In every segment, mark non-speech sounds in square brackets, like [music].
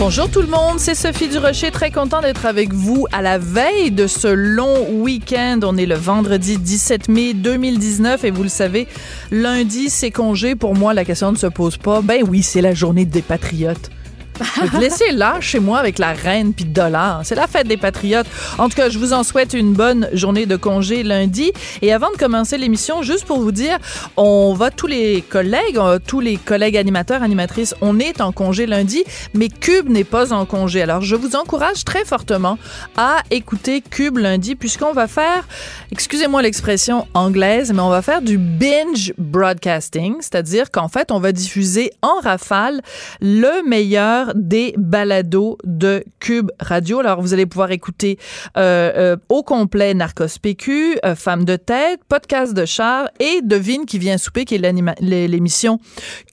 Bonjour tout le monde, c'est Sophie Durocher, très content d'être avec vous à la veille de ce long week-end. On est le vendredi 17 mai 2019 et vous le savez, lundi c'est congé. Pour moi, la question ne se pose pas. Ben oui, c'est la journée des patriotes. Je là chez moi avec la reine puis dollars. C'est la fête des patriotes. En tout cas, je vous en souhaite une bonne journée de congé lundi. Et avant de commencer l'émission, juste pour vous dire, on va tous les collègues, euh, tous les collègues animateurs, animatrices, on est en congé lundi, mais Cube n'est pas en congé. Alors, je vous encourage très fortement à écouter Cube lundi puisqu'on va faire, excusez-moi l'expression anglaise, mais on va faire du binge broadcasting, c'est-à-dire qu'en fait, on va diffuser en rafale le meilleur des balados de Cube Radio. Alors, vous allez pouvoir écouter euh, euh, au complet Narcos PQ, euh, Femme de tête, Podcast de char et Devine qui vient souper, qui est l'émission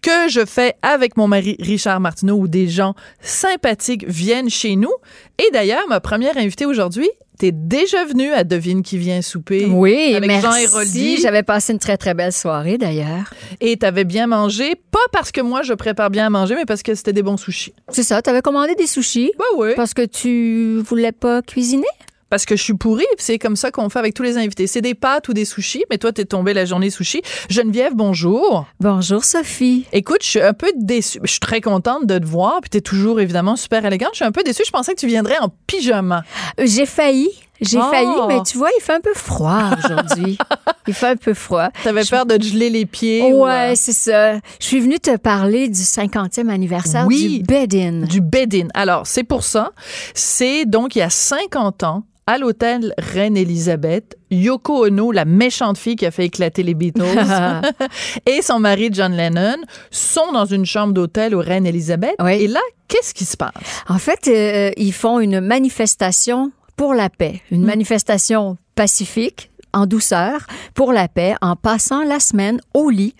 que je fais avec mon mari Richard Martineau où des gens sympathiques viennent chez nous. Et d'ailleurs, ma première invitée aujourd'hui T'es déjà venu à Devine qui vient souper. Oui, avec merci. Jean Héroldi. J'avais passé une très, très belle soirée, d'ailleurs. Et t'avais bien mangé, pas parce que moi je prépare bien à manger, mais parce que c'était des bons sushis. C'est ça, t'avais commandé des sushis. Bah oui. Parce que tu voulais pas cuisiner? Parce que je suis pourrie, c'est comme ça qu'on fait avec tous les invités. C'est des pâtes ou des sushis, mais toi, t'es tombée la journée sushi. Geneviève, bonjour. Bonjour, Sophie. Écoute, je suis un peu déçue. Je suis très contente de te voir, puis t'es toujours évidemment super élégante. Je suis un peu déçue. Je pensais que tu viendrais en pyjama. J'ai failli. J'ai Oh. failli, mais tu vois, il fait un peu froid aujourd'hui. [laughs] il fait un peu froid. T'avais Je- peur de te geler les pieds. ou, Ouais, euh, c'est ça. Je suis venue te parler du 50e anniversaire Oui. du bed-in. du bed-in. Alors, c'est pour ça. C'est donc il y a 50 ans, à l'hôtel Reine-Élisabeth, Yoko Ono, la méchante fille qui a fait éclater les Beatles, [laughs] et son mari John Lennon sont dans une chambre d'hôtel au Reine-Élisabeth. Oui. Et là, qu'est-ce qui se passe? En fait, euh, ils font une manifestation pour la paix, une manifestation pacifique en douceur pour la paix en passant la semaine au lit.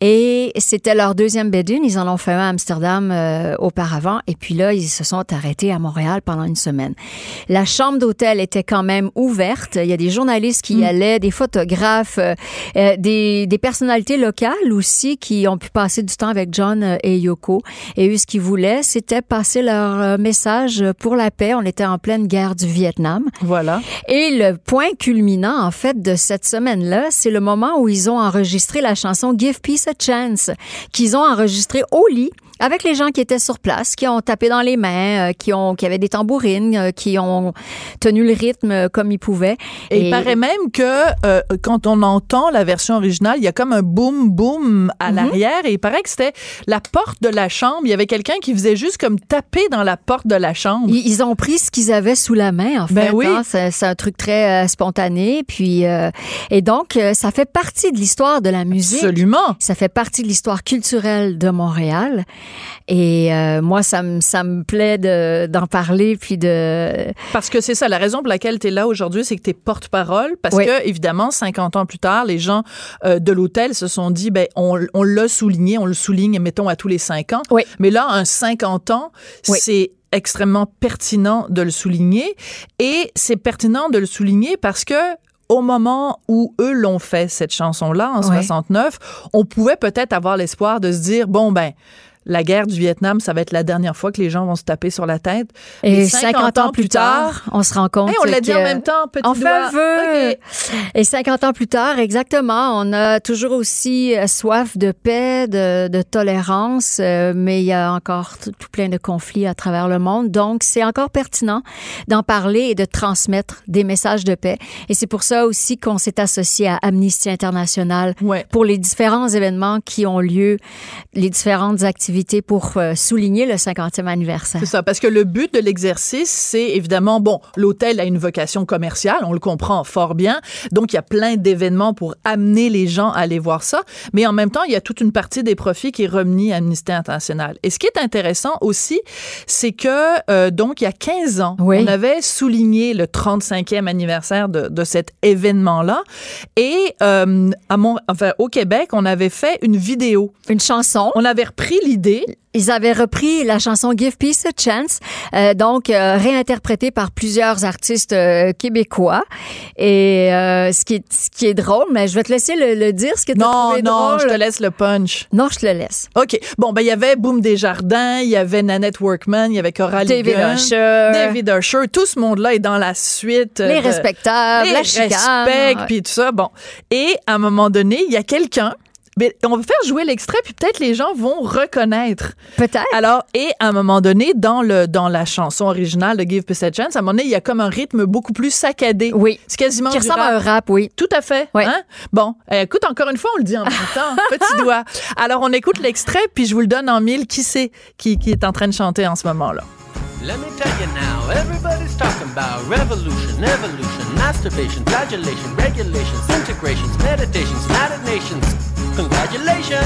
Et c'était leur deuxième bed-in. Ils en ont fait un à Amsterdam euh, auparavant. Et puis là, ils se sont arrêtés à Montréal pendant une semaine. La chambre d'hôtel était quand même ouverte. Il y a des journalistes qui y allaient, des photographes, euh, euh, des, des personnalités locales aussi qui ont pu passer du temps avec John euh, et Yoko. Et eux, ce qu'ils voulaient, c'était passer leur euh, message pour la paix. On était en pleine guerre du Vietnam. Voilà. Et le point culminant, en fait, de cette semaine-là, c'est le moment où ils ont enregistré la chanson Give Peace a Chance, qu'ils ont enregistré au lit avec les gens qui étaient sur place, qui ont tapé dans les mains, euh, qui ont qui avaient des tambourines, euh, qui ont tenu le rythme euh, comme ils pouvaient. Et, il paraît même que euh, quand on entend la version originale, il y a comme un boom boom à l'arrière et il paraît que c'était la porte de la chambre. Il y avait quelqu'un qui faisait juste comme taper dans la porte de la chambre. Ils, ils ont pris ce qu'ils avaient sous la main, en fait. Ben oui. hein. C'est, un truc très euh, spontané. Puis, euh, et donc, ça fait partie de l'histoire de la musique. Absolument. Ça fait partie de l'histoire culturelle de Montréal. Et euh, moi, ça me, ça me plaît de, d'en parler, puis de... Parce que c'est ça, la raison pour laquelle tu es là aujourd'hui, c'est que tu es porte-parole. Parce Oui. que, évidemment, 50 ans plus tard, les gens euh, de l'hôtel se sont dit, ben, on, on l'a souligné, on le souligne, mettons, à tous les 5 ans. Oui. Mais là, un 50 ans, Oui. c'est extrêmement pertinent de le souligner. Et c'est pertinent de le souligner parce que au moment où eux l'ont fait, cette chanson-là, en Ouais. 69, on pouvait peut-être avoir l'espoir de se dire, bon, ben, la guerre du Vietnam, ça va être la dernière fois que les gens vont se taper sur la tête. Et 50, ans plus tard, on se rend compte Hey, on l'a dit en même temps, petit On fait doigt. un vœu. OK. Et 50 ans plus tard, exactement, on a toujours aussi euh, soif de paix, de, de tolérance, euh, mais il y a encore tout, tout plein de conflits à travers le monde. Donc, c'est encore pertinent d'en parler et de transmettre des messages de paix. Et c'est pour ça aussi qu'on s'est associé à Amnesty International Ouais. pour les différents événements qui ont lieu, les différentes activités pour euh, souligner le 50e anniversaire. C'est ça, parce que le but de l'exercice, c'est évidemment, bon, l'hôtel a une vocation commerciale, on le comprend fort bien, donc il y a plein d'événements pour amener les gens à aller voir ça, mais en même temps, il y a toute une partie des profits qui est remis à Amnesty International. Et ce qui est intéressant aussi, c'est que, euh, donc, il y a 15 ans, Oui. on avait souligné le 35e anniversaire de, de cet événement-là, et euh, à mon, enfin, au Québec, on avait fait une vidéo. Une chanson. On avait repris l'idée Ils avaient repris la chanson Give Peace a Chance, euh, donc euh, réinterprétée par plusieurs artistes euh, québécois. Et ce, qui est, ce qui est drôle, mais je vais te laisser le, le dire, ce que tu as Non, trouvé non, drôle. je te laisse le punch. Non, je te le laisse. OK. Bon, ben, il y avait Boom Desjardins, il y avait Nanette Workman, il y avait Coralie David Usher. David Usher. Tout ce monde-là est dans la suite. Les respectables, les la chicane. puis tout ça. Bon. Et à un moment donné, il y a quelqu'un. Mais on va faire jouer l'extrait, puis peut-être les gens vont reconnaître. Peut-être. Alors, et à un moment donné, dans, le, dans la chanson originale de Give Peace a Chance, à un moment donné, il y a comme un rythme beaucoup plus saccadé. Oui. C'est quasiment Qui du ressemble rap. à un rap, oui. Tout à fait. Ouais. Hein? Bon, euh, écoute, encore une fois, on le dit en même temps. [laughs] Petit doigt. Alors, on écoute l'extrait, puis je vous le donne en mille. Qui c'est qui, qui est en train de chanter en ce moment-là? Let me tell you now, everybody's talking about revolution, evolution, masturbation, flagellation, regulations, integrations, meditations, United Nations. Congratulations!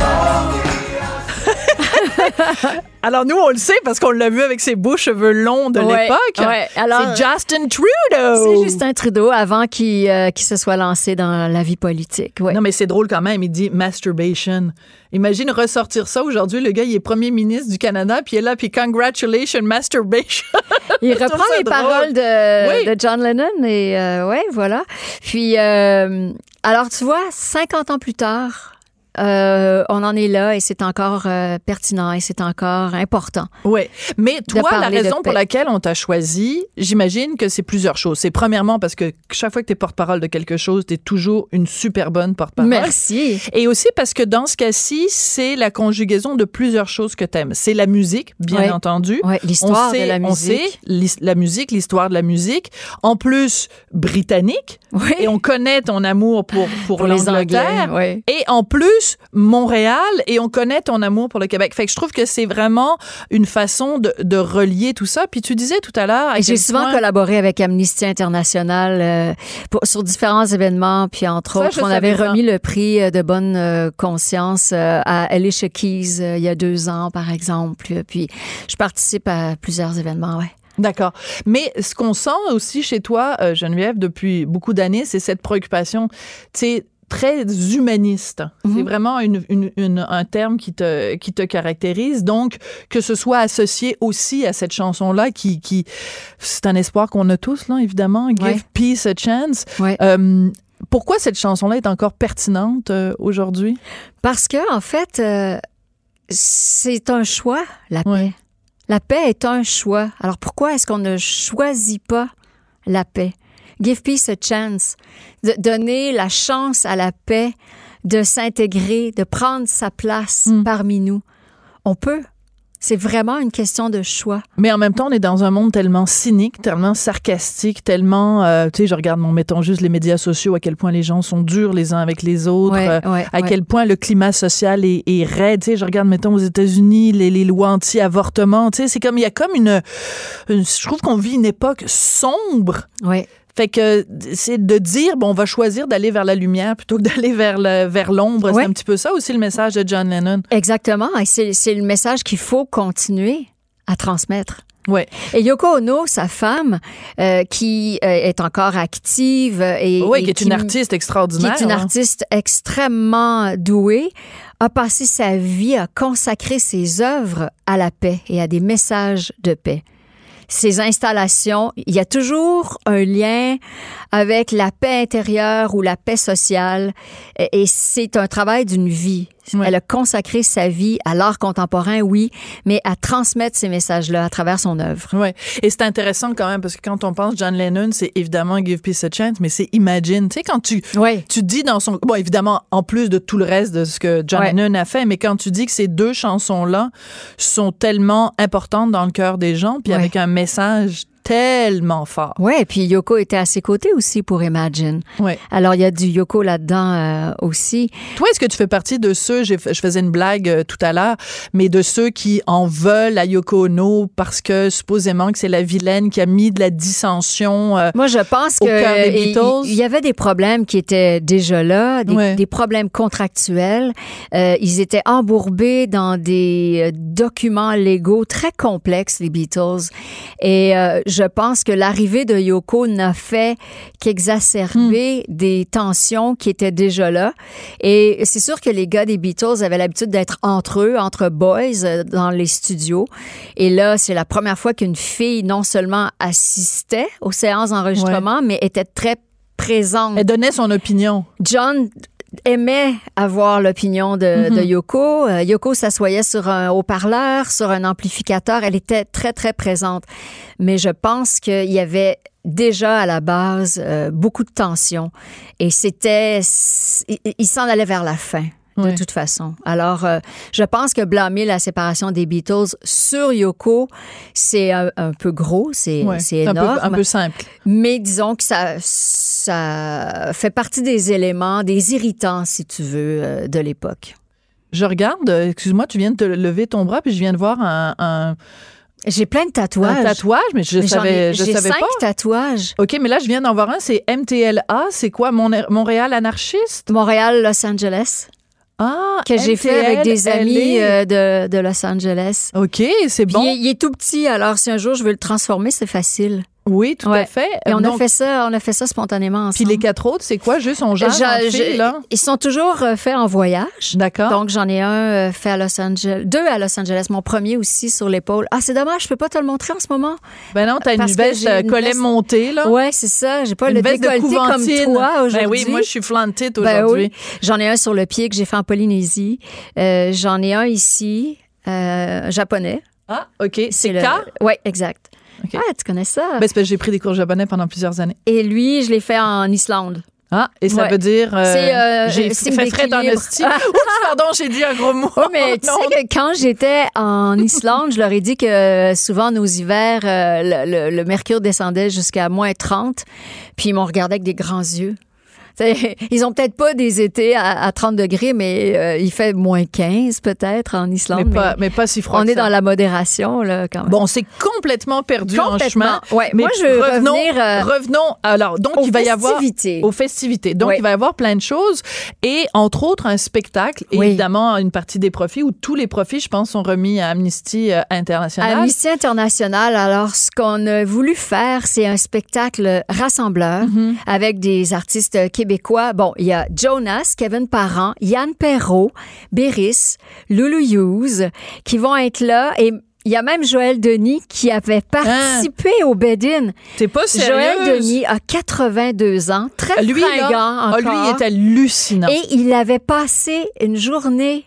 Alors, nous, on le sait parce qu'on l'a vu avec ses beaux cheveux longs de Ouais, l'époque. ouais. C'est Justin Trudeau. C'est Justin Trudeau avant qu'il euh, se soit lancé dans la vie politique. Ouais. Non, mais c'est drôle quand même. Il dit masturbation. Imagine ressortir ça aujourd'hui. Le gars, il est premier ministre du Canada, puis il est là, puis congratulations, masturbation. [laughs] Il reprend les drôle. paroles de, Oui. de John Lennon et euh, ouais, voilà. Puis euh, alors tu vois, 50 ans plus tard, euh, on en est là et c'est encore euh, pertinent et c'est encore important. Oui, mais toi, la raison pour laquelle on t'a choisi, j'imagine que c'est plusieurs choses. C'est premièrement parce que chaque fois que tu es porte-parole de quelque chose, tu es toujours une super bonne porte-parole. Merci. Et aussi parce que dans ce cas-ci, c'est la conjugaison de plusieurs choses que t'aimes. C'est la musique, bien Ouais. entendu. Ouais, l'histoire de la On sait musique. la musique, l'histoire de la musique. En plus, britannique. Oui. Et on connaît ton amour pour, pour, Pour l'Angleterre. Et en plus, Montréal. Et on connaît ton amour pour le Québec. Fait que je trouve que c'est vraiment une façon de, de relier tout ça. Puis tu disais tout à l'heure. J'ai souvent point- collaboré avec Amnesty International euh, pour- sur différents événements, puis entre Ça, autres, on avait remis le prix euh, de bonne euh, conscience euh, à Alicia Keys il y a deux ans, par exemple. Puis je participe à plusieurs événements, ouais. D'accord. Mais ce qu'on sent aussi chez toi, Geneviève, depuis beaucoup d'années, c'est cette préoccupation, tu sais, très humaniste. C'est vraiment une, une- une- un terme qui te, qui te caractérise. Donc, que ce soit associé aussi à cette chanson-là, qui, qui c'est un espoir qu'on a tous, là, évidemment. Give Ouais. peace a chance. Ouais. Euh, pourquoi cette chanson-là est encore pertinente euh, aujourd'hui? Parce que, en fait, euh, c'est un choix, la paix. Ouais. La paix est un choix. Alors pourquoi est-ce qu'on ne choisit pas la paix? Give peace a chance. De donner la chance à la paix de s'intégrer, de prendre sa place Mm. parmi nous. On peut. C'est vraiment une question de choix. Mais en même temps, on est dans un monde tellement cynique, tellement sarcastique, tellement, euh, tu sais, je regarde, mon mettons juste les médias sociaux, à quel point les gens sont durs les uns avec les autres, Ouais, euh, ouais, à ouais. quel point le climat social est, est raide. Tu sais, je regarde, mettons, aux États-Unis, les, les lois anti-avortement. Tu sais, c'est comme, il y a comme une, une- je trouve qu'on vit une époque sombre. Ouais. Fait que c'est de dire, bon, on va choisir d'aller vers la lumière plutôt que d'aller vers le, vers l'ombre. Ouais. C'est un petit peu ça aussi le message de John Lennon. Exactement. Et c'est c'est le message qu'il faut continuer à transmettre. Ouais. Et Yoko Ono, sa femme, euh, qui euh, est encore active et, Oui, et qui est une artiste qui extraordinaire. est une hein. artiste extrêmement douée, a passé sa vie à consacrer ses œuvres à la paix et à des messages de paix. Ces installations, il y a toujours un lien avec la paix intérieure ou la paix sociale. Et c'est un travail d'une vie. Elle a consacré sa vie à l'art contemporain, oui, mais à transmettre ces messages-là à travers son œuvre. Ouais. Et c'est intéressant quand même parce que quand on pense John Lennon, c'est évidemment Give Peace a Chance, mais c'est Imagine. Tu sais, quand tu, Oui. tu dis dans son. Bon, évidemment, en plus de tout le reste de ce que John. Lennon a fait, mais quand tu dis que ces deux chansons-là sont tellement importantes dans le cœur des gens, puis avec un message tellement fort. Ouais, puis Yoko était à ses côtés aussi pour Imagine. Ouais. Alors, il y a du Yoko là-dedans euh, aussi. Toi, est-ce que tu fais partie de ceux, je faisais une blague euh, tout à l'heure, mais de ceux qui en veulent à Yoko Ono parce que supposément que c'est la vilaine qui a mis de la dissension. euh, Moi, je pense Au que des il- y avait des problèmes qui étaient déjà là, des, Ouais. des problèmes contractuels. Euh, ils étaient embourbés dans des documents légaux très complexes, les Beatles. Et euh, je pense que l'arrivée de Yoko n'a fait qu'exacerber Hmm. des tensions qui étaient déjà là. Et c'est sûr que les gars des Beatles avaient l'habitude d'être entre eux, entre boys, euh, dans les studios. Et là, c'est la première fois qu'une fille non seulement assistait aux séances d'enregistrement, mais était très présente. Elle donnait son opinion. John aimait avoir l'opinion de, de Yoko. Euh, Yoko s'assoyait sur un haut-parleur, sur un amplificateur. Elle était très, très présente. Mais je pense qu'il y avait déjà à la base euh, beaucoup de tension. Et c'était... Il, il s'en allait vers la fin. De toute façon. Alors, euh, je pense que blâmer la séparation des Beatles sur Yoko, c'est un, un peu gros, c'est c'est un peu, énorme. un peu simple. Mais disons que ça, ça fait partie des éléments, des irritants, si tu veux, euh, de l'époque. Je regarde, euh, excuse-moi, tu viens de te lever ton bras, puis je viens de voir un, un- J'ai plein de un tatouages. tatouage, mais je Mais savais, ai- je J'ai savais cinq pas. tatouages. OK, mais là, je viens d'en voir un, c'est MTLA. C'est quoi, Mon- Montréal anarchiste? Montréal, Los Angeles, Ah, que j'ai fait avec des amis MTLA. euh, de, de Los Angeles. OK, c'est bon. il est tout petit, alors si un jour je veux le transformer, c'est facile. Oui, tout Ouais. à fait. Et on Donc, a fait ça, on a fait ça spontanément Puis ensemble. les quatre autres, c'est quoi? Juste on jase filles, là? Ils sont toujours euh, faits en voyage. D'accord. Donc, j'en ai un euh, fait à Los Angeles, deux à Los Angeles, mon premier aussi sur l'épaule. Ah, c'est dommage, je peux pas te le montrer en ce moment. Ben non, t'as une veste euh, une collet veste- montée, là. Ouais, c'est ça. J'ai pas Une le veste de décolleté comme toi aujourd'hui. Ben oui, moi, je suis flantite Ben aujourd'hui. oui. J'en ai un sur le pied que j'ai fait en Polynésie. Euh, J'en ai un ici, euh, japonais. Ah, OK. C'est le... K? Oui, exact. OK. Ah, tu connais ça? Ben, c'est parce que j'ai pris des cours japonais pendant plusieurs années. Et lui, je l'ai fait en Islande. Ah, et ça Ouais. veut dire. euh, C'est, euh, j'ai fait frais dans. [laughs] Oups, pardon, j'ai dit un gros mot. Oui, mais [laughs] tu Non. sais que quand j'étais en Islande, je leur ai dit que euh, souvent nos hivers, euh, le, le- le mercure descendait jusqu'à moins 30, puis ils m'ont regardé avec des grands yeux. Ils ont peut-être pas des étés à, à 30 degrés, mais euh, il fait moins 15 peut-être en Islande. mais, pas, mais pas si froid. on que est ça. dans la modération, là, quand même. Bon, c'est complètement perdu en Complètement. chemin. Ouais, mais moi, je veux revenons, revenir, euh, revenons. Alors, donc, aux il va y avoir. festivités. Aux festivités. Donc, Ouais. il va y avoir plein de choses. Et, entre autres, un spectacle. Et Oui. évidemment, une partie des profits, où tous les profits, je pense, sont remis à Amnesty euh, International. Amnesty International, alors ce qu'on a voulu faire, c'est un spectacle rassembleur Mm-hmm. avec des artistes québécois. Bon, il y a Jonas, Kevin Parent, Yann Perrault, Béris, Loulou Hughes qui vont être là et il y a même Joël Denis qui avait participé au Bed-In. T'es pas Joël Hein? sérieux? Denis a 82 ans, très Lui, là, fringant ah, encore. lui, il est hallucinant. Et il avait passé une journée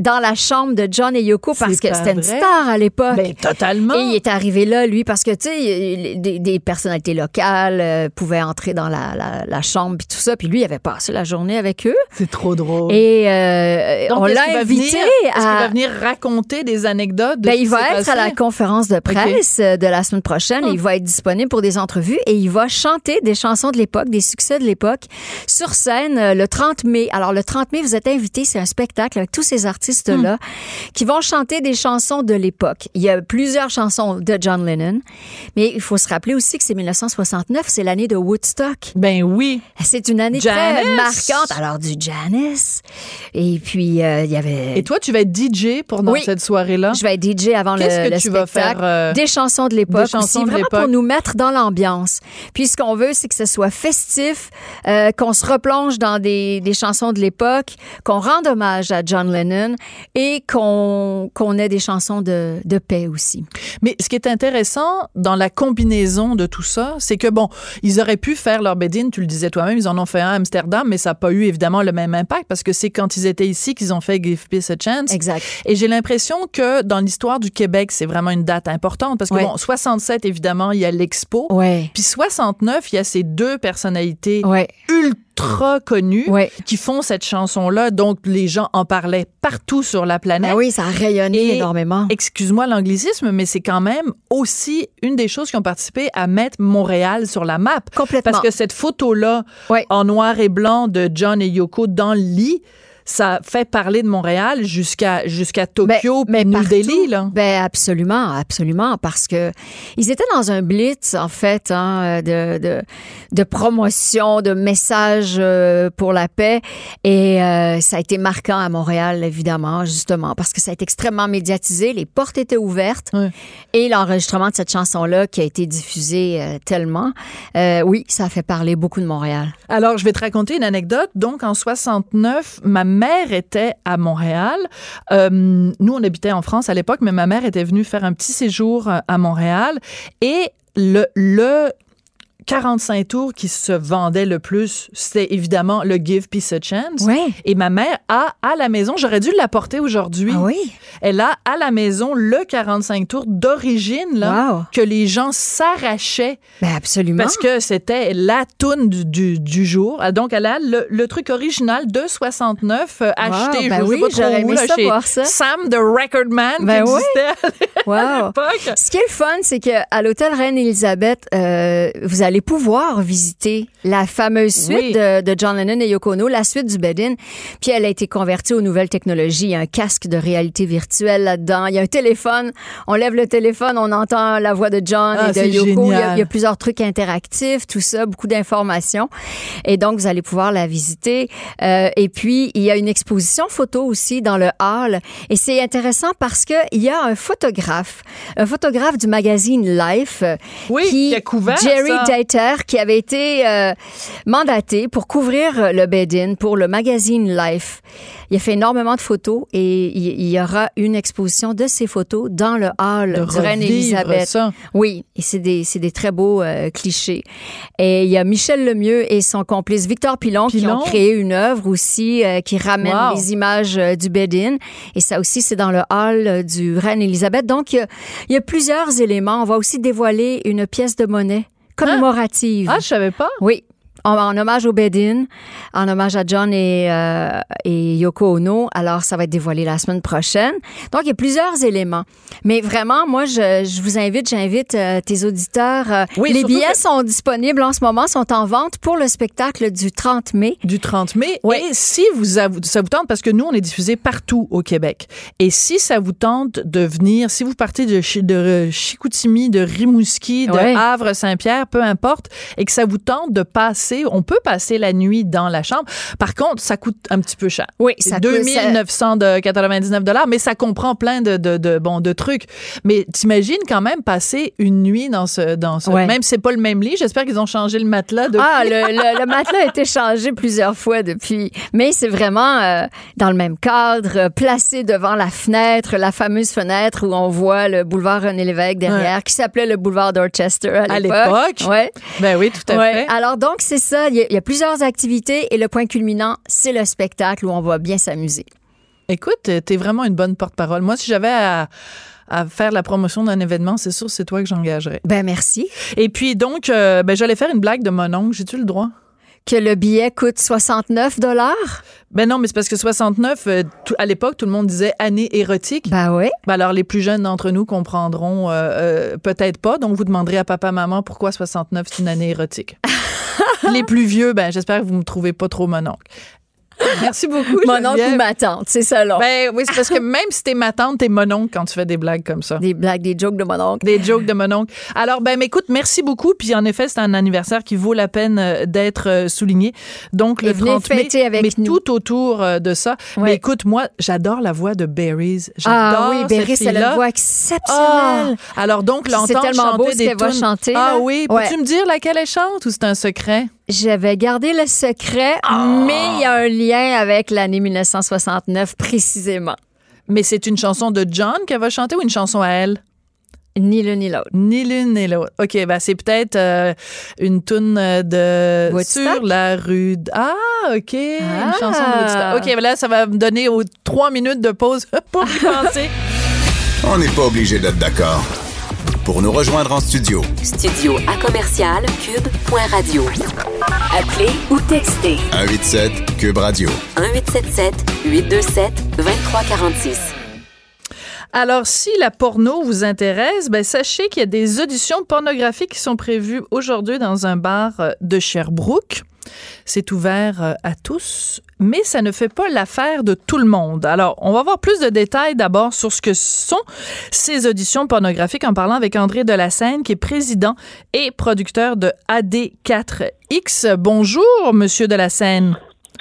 dans la chambre de John et Yoko parce que c'était une star à l'époque. Ben, totalement. Et il est arrivé là, lui, parce que, tu sais, il- des, des personnalités locales euh, pouvaient entrer dans la, la, la chambre, puis tout ça. Puis lui, il avait passé la journée avec eux. C'est trop drôle. Et euh, Donc, on l'a invité venir- Est-ce qu'il va à... venir raconter des anecdotes de Ben, il va être à la conférence de presse euh, de la semaine prochaine. Hum. Il va être disponible pour des entrevues et il va chanter des chansons de l'époque, des succès de l'époque, sur scène euh, le 30 mai. Alors, le 30 mai, vous êtes invités. C'est un spectacle avec tous ces artistes-là qui vont chanter des chansons de l'époque. Il y a plusieurs chansons de John Lennon, mais il faut se rappeler aussi que c'est 1969, c'est l'année de Woodstock. Ben oui. C'est une année Janice. très marquante. Alors, du Janice. Et puis, euh, il y avait... Et toi, tu vas être DJ pour Oui. cette soirée-là? Je vais être DJ avant le, que le tu vas faire, euh, des chansons de l'époque de vraiment pour nous mettre dans l'ambiance. Puis ce qu'on veut, c'est que ce soit festif, euh, qu'on se replonge dans des, des chansons de l'époque, qu'on rende hommage à John Lennon, et qu'on ait des chansons de, de paix aussi. Mais ce qui est intéressant dans la combinaison de tout ça, c'est que bon, ils auraient pu faire leur bed-in, tu le disais toi-même, ils en ont fait un à Amsterdam, mais ça n'a pas eu évidemment le même impact parce que c'est quand ils étaient ici qu'ils ont fait Give Peace a Chance. Exact. Et j'ai l'impression que dans l'histoire du Québec, c'est vraiment une date importante parce que Ouais. bon, 67 évidemment, il y a l'expo. Ouais. Puis 69, il y a ces deux personnalités Ouais. ultra connues Ouais. qui font cette chanson-là. Donc, les gens en parlaient partout sur la planète. Ben oui, ça a rayonné Et- énormément. Excuse-moi l'anglicisme, mais c'est quand même aussi une des choses qui ont participé à mettre Montréal sur la map. Complètement. Parce que cette photo-là, Ouais. en noir et blanc de John et Yoko dans le lit, ça fait parler de Montréal jusqu'à jusqu'à Tokyo, puis New partout. Delhi. Là. Ben absolument, absolument, parce que ils étaient dans un blitz en fait hein, de, de de promotion, de messages euh, pour la paix, et euh, ça a été marquant à Montréal évidemment, justement, parce que ça a été extrêmement médiatisé, les portes étaient ouvertes, et l'enregistrement de cette chanson là qui a été diffusé euh, tellement, euh, oui, ça a fait parler beaucoup de Montréal. Alors, je vais te raconter une anecdote. Donc, en 69, ma mère était à Montréal. Euh, nous, on habitait en France à l'époque, mais ma mère était venue faire un petit séjour euh, à Montréal. Et le, le 45 tours qui se vendait le plus, c'était évidemment le Give Peace a Chance. Ouais. Et ma mère a à la maison, j'aurais dû l'apporter aujourd'hui. Ah oui? Elle a à la maison le 45 tours d'origine, là, Wow. que les gens s'arrachaient Ben absolument. parce que c'était la toune du, du, du jour. Ah, Donc, elle a le, le truc original de 69 euh, acheté, ben je oui, j'aurais aimé là, ça chez ça. Sam the Record Man Ben qui oui. existait à [laughs] Wow. l'époque. Ce qui est le fun, c'est que à l'hôtel Reine-Élisabeth, euh, vous allez pouvoir visiter la fameuse suite Oui. de, de John Lennon et Yoko Ono, la suite du bed-in. Puis elle a été convertie aux nouvelles technologies. Il y a un casque de réalité virtuelle là-dedans. Il y a un téléphone. On lève le téléphone, on entend la voix de John Ah, et de Yoko. Il y, a, génial. il y a plusieurs trucs interactifs, tout ça, beaucoup d'informations. Et donc, vous allez pouvoir la visiter. Euh, et puis, il y a une exposition photo aussi dans le hall. Et c'est intéressant parce que il y a un photographe, un photographe du magazine Life, qui a couvert Jerry ça. Qui avait été euh, mandaté pour couvrir le bed-in pour le magazine Life. Il a fait énormément de photos et il, y aura une exposition de ces photos dans le hall De du Reine-Élisabeth. revivre ça. Oui, et c'est des, c'est des très beaux euh, clichés. Et il y a Michel Lemieux et son complice Victor Pilon, qui ont créé une œuvre aussi euh, qui ramène Wow. les images euh, du bed-in. Et ça aussi, c'est dans le hall du Reine-Élisabeth. Donc, il y, a, il y a plusieurs éléments. On va aussi dévoiler une pièce de monnaie commémorative. Ah, je savais pas. Oui. En, en hommage au Bedin, en hommage à John et, euh, et Yoko Ono. Alors, ça va être dévoilé la semaine prochaine. Donc, il y a plusieurs éléments. Mais vraiment, moi, je, je vous invite, j'invite euh, tes auditeurs. euh, Oui, les billets que- sont disponibles en ce moment, sont en vente pour le spectacle du 30 mai. Du 30 mai. Oui. Et si vous ça vous tente, parce que nous, on est diffusé partout au Québec. Et si ça vous tente de venir, si vous partez de, de Chicoutimi, de Rimouski, de Ouais. Havre, Saint-Pierre, peu importe, et que ça vous tente de passer, on peut passer la nuit dans la chambre. Par contre, ça coûte un petit peu cher. Oui, ça coûte- 2999 dollars, mais ça comprend plein de, de, de, bon, de trucs. Mais t'imagines quand même passer une nuit dans ce, dans ce, Ouais. même si c'est pas le même lit, j'espère qu'ils ont changé le matelas depuis. Ah, le, le, le matelas a été changé plusieurs fois depuis, mais c'est vraiment euh, dans le même cadre, euh, placé devant la fenêtre, la fameuse fenêtre où on voit le boulevard René Lévesque derrière, qui s'appelait le boulevard Dorchester à À l'époque. l'époque? Ouais. Ben oui, tout à Ouais. fait. Alors donc c'est ça, il y, a, il y a plusieurs activités et le point culminant, c'est le spectacle où on va bien s'amuser. Écoute, euh, t'es vraiment une bonne porte-parole. Moi, si j'avais à, à faire la promotion d'un événement, c'est sûr, c'est toi que j'engagerais. Ben merci. Et puis, donc, euh, ben, j'allais faire une blague de mon oncle. J'ai-tu le droit? Que le billet coûte 69 dollars? Ben non, mais c'est parce que 69, euh, tout- à l'époque, tout le monde disait année érotique. Ben oui. Ben alors, les plus jeunes d'entre nous comprendront euh, peut-être pas. Donc, vous demanderez à papa, maman pourquoi 69, c'est une année érotique. [laughs] les plus vieux, ben j'espère que vous me trouvez pas trop mon oncle. Merci beaucoup, Mon oncle ou ma tante, c'est ça là. Ben oui, c'est parce que même si t'es ma tante, t'es mon oncle quand tu fais des blagues comme ça. Des blagues, des jokes de mon oncle. Des jokes de mon oncle. Alors, ben, écoute, merci beaucoup. Puis, en effet, c'est un anniversaire qui vaut la peine euh, d'être euh, souligné. Donc, le venez 30 mai, avec mais nous. tout autour euh, de ça. Ouais. Mais écoute, moi, j'adore la voix de Berries. J'adore Ah oui, Berry, elle a une voix Ah! exceptionnelle. alors donc l'entendre beau chanter ce des tunes- chanter, Ah oui, Ouais. peux-tu me dire laquelle elle chante ou c'est un secret? J'avais gardé le secret, Ah! mais il y a un lien avec l'année 1969 précisément. Mais c'est une chanson de John qu'elle va chanter ou une chanson à elle? Ni l'un ni l'autre. Ni l'une ni l'autre. OK, ben c'est peut-être euh, une toune de Woodstock? sur la rue. d- Ah, OK, une Ah. chanson de Woodstock. OK, ben là ça va me donner aux trois minutes de pause [laughs] pour y penser. On n'est pas obligé d'être d'accord. Pour nous rejoindre en studio, Studio à commercial cube.radio. Appelez ou textez 187 Cube Radio. 1877 827 2346. Alors, si la porno vous intéresse, ben sachez qu'il y a des auditions pornographiques qui sont prévues aujourd'hui dans un bar euh, de Sherbrooke. C'est ouvert euh, à tous, mais ça ne fait pas l'affaire de tout le monde. Alors, on va voir plus de détails d'abord sur ce que sont ces auditions pornographiques en parlant avec André Delassène, qui est président et producteur de AD4X. Bonjour, Monsieur Delassène.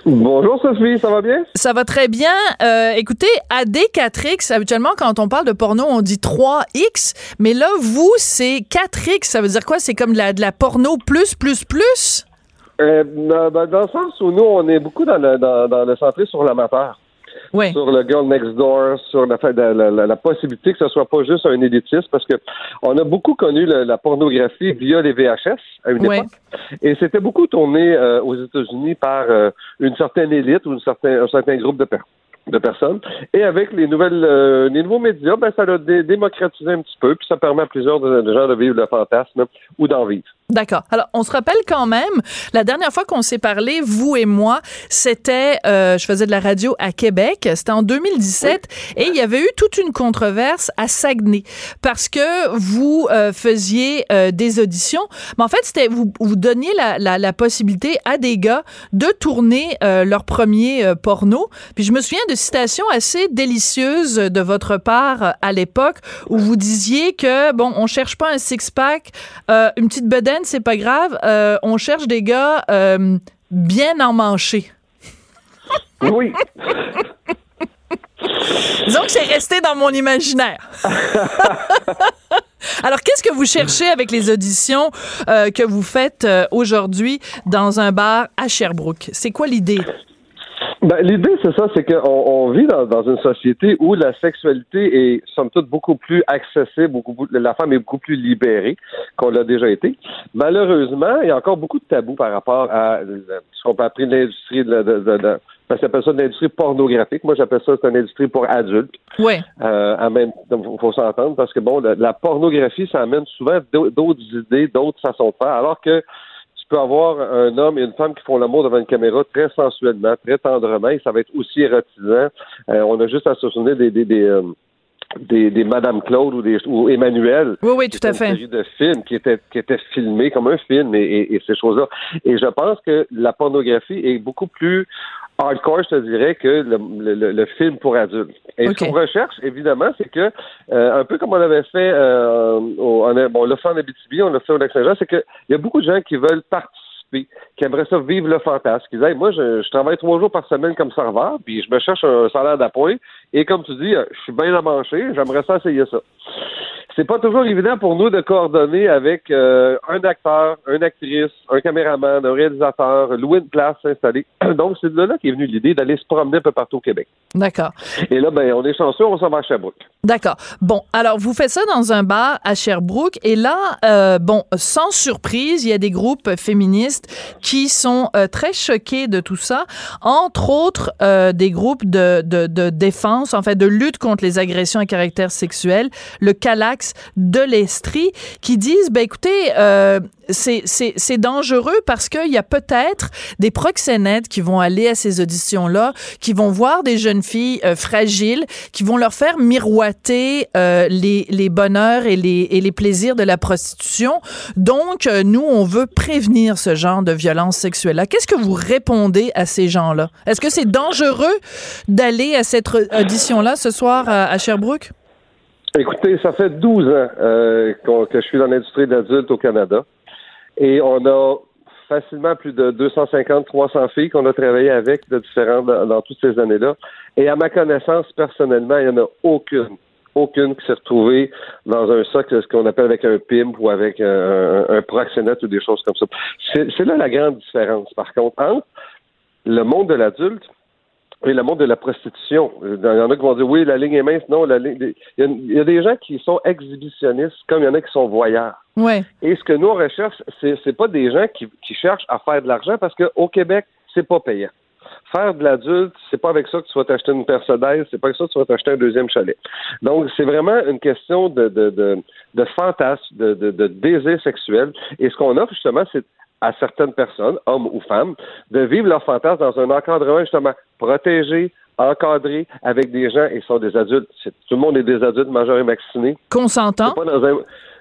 Bonjour Sophie, ça va bien? Ça va très bien. Euh, écoutez, AD4X, habituellement, quand on parle de porno, on dit 3X, mais là, vous, c'est 4X. Ça veut dire quoi? C'est comme de la, de la porno plus, plus, plus? Euh, dans, ben, dans le sens où nous, on est beaucoup dans le, dans, dans le centré sur l'amateur, Oui. sur le girl next door, sur la, la, la- la possibilité que ce soit pas juste un élitisme, parce que on a beaucoup connu le- la pornographie via les VHS à une Ouais. époque, et c'était beaucoup tourné euh, aux États-Unis par euh, une certaine élite ou une certain, un certain groupe de, per- de personnes. Et avec les nouvelles, euh, les nouveaux médias, ben ça l'a dé- démocratisé un petit peu, puis ça permet à plusieurs de, de gens de vivre le fantasme ou d'en vivre. D'accord. Alors, on se rappelle quand même, la dernière fois qu'on s'est parlé, vous et moi, c'était, euh, je faisais de la radio à Québec, c'était en 2017, et il y avait eu toute une controverse à Saguenay, parce que vous euh, faisiez euh, des auditions, mais en fait, c'était, vous, vous donniez la, la, la possibilité à des gars de tourner euh, leur premier euh, porno, puis je me souviens de citations assez délicieuses de votre part euh, à l'époque, où vous disiez que, bon, on cherche pas un six-pack, euh, une petite bedaine, c'est pas grave. euh, on cherche des gars euh, bien emmanchés. Oui. Disons que c'est resté dans mon imaginaire. [laughs] Alors, qu'est-ce que vous cherchez avec les auditions euh, que vous faites euh, aujourd'hui dans un bar à Sherbrooke? C'est quoi l'idée? Ben, l'idée, c'est ça, c'est qu'on on vit dans, dans une société où la sexualité est, somme toute, beaucoup plus accessible, beaucoup, la femme est beaucoup plus libérée qu'on l'a déjà été. Malheureusement, il y a encore beaucoup de tabous par rapport à ce qu'on peut appeler l'industrie de, la- de, de, de- ben, ça s'appelle ça de l'industrie pornographique. Moi, j'appelle ça, c'est une industrie pour adultes. Oui. Euh, même il faut s'entendre parce que bon, la, la pornographie, ça amène souvent d'au- d'autres idées, d'autres façons de faire, alors que peux avoir un homme et une femme qui font l'amour devant une caméra très sensuellement, très tendrement, et ça va être aussi érotisant. Euh, on a juste à se souvenir des des, des, euh, des, des Madame Claude ou des ou Emmanuel. Oui, oui, tout à était fait. Une série de films qui étaient qui étaient filmés comme un film et, et- et ces choses-là. Et je pense que la pornographie est beaucoup plus hardcore, je te dirais, que le, le- le- film pour adultes. Et ce qu'on recherche, évidemment, c'est que euh, un peu comme on avait fait, euh, au, on, a, bon, on l'a fait en Abitibi, on l'a fait au Lac-Saint-Jean, c'est qu'il y a beaucoup de gens qui veulent participer, qui aimeraient ça vivre le fantasme, qui Hey, moi, je, je travaille trois jours par semaine comme serveur, puis je me cherche un salaire d'appoint, et comme tu dis, euh, je suis bien amanché, j'aimerais ça essayer ça c'est pas toujours évident pour nous de coordonner avec euh, un acteur, une actrice, un caméraman, un réalisateur, louer une place, s'installer. [clears throat] Donc, c'est de là qu'est venue l'idée d'aller se promener un peu partout au Québec. D'accord. Et là, ben, on est chanceux, on s'en va à Sherbrooke. D'accord. Bon, alors vous faites ça dans un bar à Sherbrooke et là, euh, bon, sans surprise, il y a des groupes féministes qui sont euh, très choqués de tout ça. Entre autres, euh, des groupes de, de, de défense, en fait, de lutte contre les agressions à caractère sexuel, le Calax de l'Estrie, qui disent, ben écoutez, euh, c'est dangereux parce qu'il y a peut-être des proxénètes qui vont aller à ces auditions-là, qui vont voir des jeunes filles euh, fragiles, qui vont leur faire miroiter euh, les, les bonheurs et les, et les plaisirs de la prostitution. Donc, euh, nous, on veut prévenir ce genre de violence sexuelle-là. Qu'est-ce que vous répondez à ces gens-là? Est-ce que c'est dangereux d'aller à cette audition-là ce soir à, Sherbrooke? Écoutez, ça fait 12 ans que je suis dans l'industrie de l'adulte au Canada. Et on a facilement plus de 250, 300 filles qu'on a travaillé avec de différentes dans, toutes ces années-là. Et à ma connaissance, personnellement, il n'y en a aucune, aucune qui s'est retrouvée dans un socle, ce qu'on appelle avec un pimp ou avec un, un, un proxénète ou des choses comme ça. C'est là la grande différence, par contre, entre le monde de l'adulte et le monde de la prostitution. Il y en a qui vont dire oui, la ligne est mince. Non, la ligne. Il y, a, il y a des gens qui sont exhibitionnistes, comme il y en a qui sont voyeurs. Ouais. Et ce que nous on recherche, c'est c'est pas des gens qui, qui cherchent à faire de l'argent parce qu'au Québec, c'est pas payant. Faire de l'adulte, c'est pas avec ça que tu vas t'acheter une Mercedes, c'est pas avec ça que tu vas t'acheter un deuxième chalet. Donc, c'est vraiment une question de, de, de, de fantasme, de, de, de désir sexuel. Et ce qu'on offre, justement, c'est à certaines personnes, hommes ou femmes, de vivre leur fantasme dans un encadrement, justement, protégé, encadré, avec des gens, et sont des adultes. C'est- Tout le monde est des adultes majeurs et vaccinés. Consentant. C'est pas dans un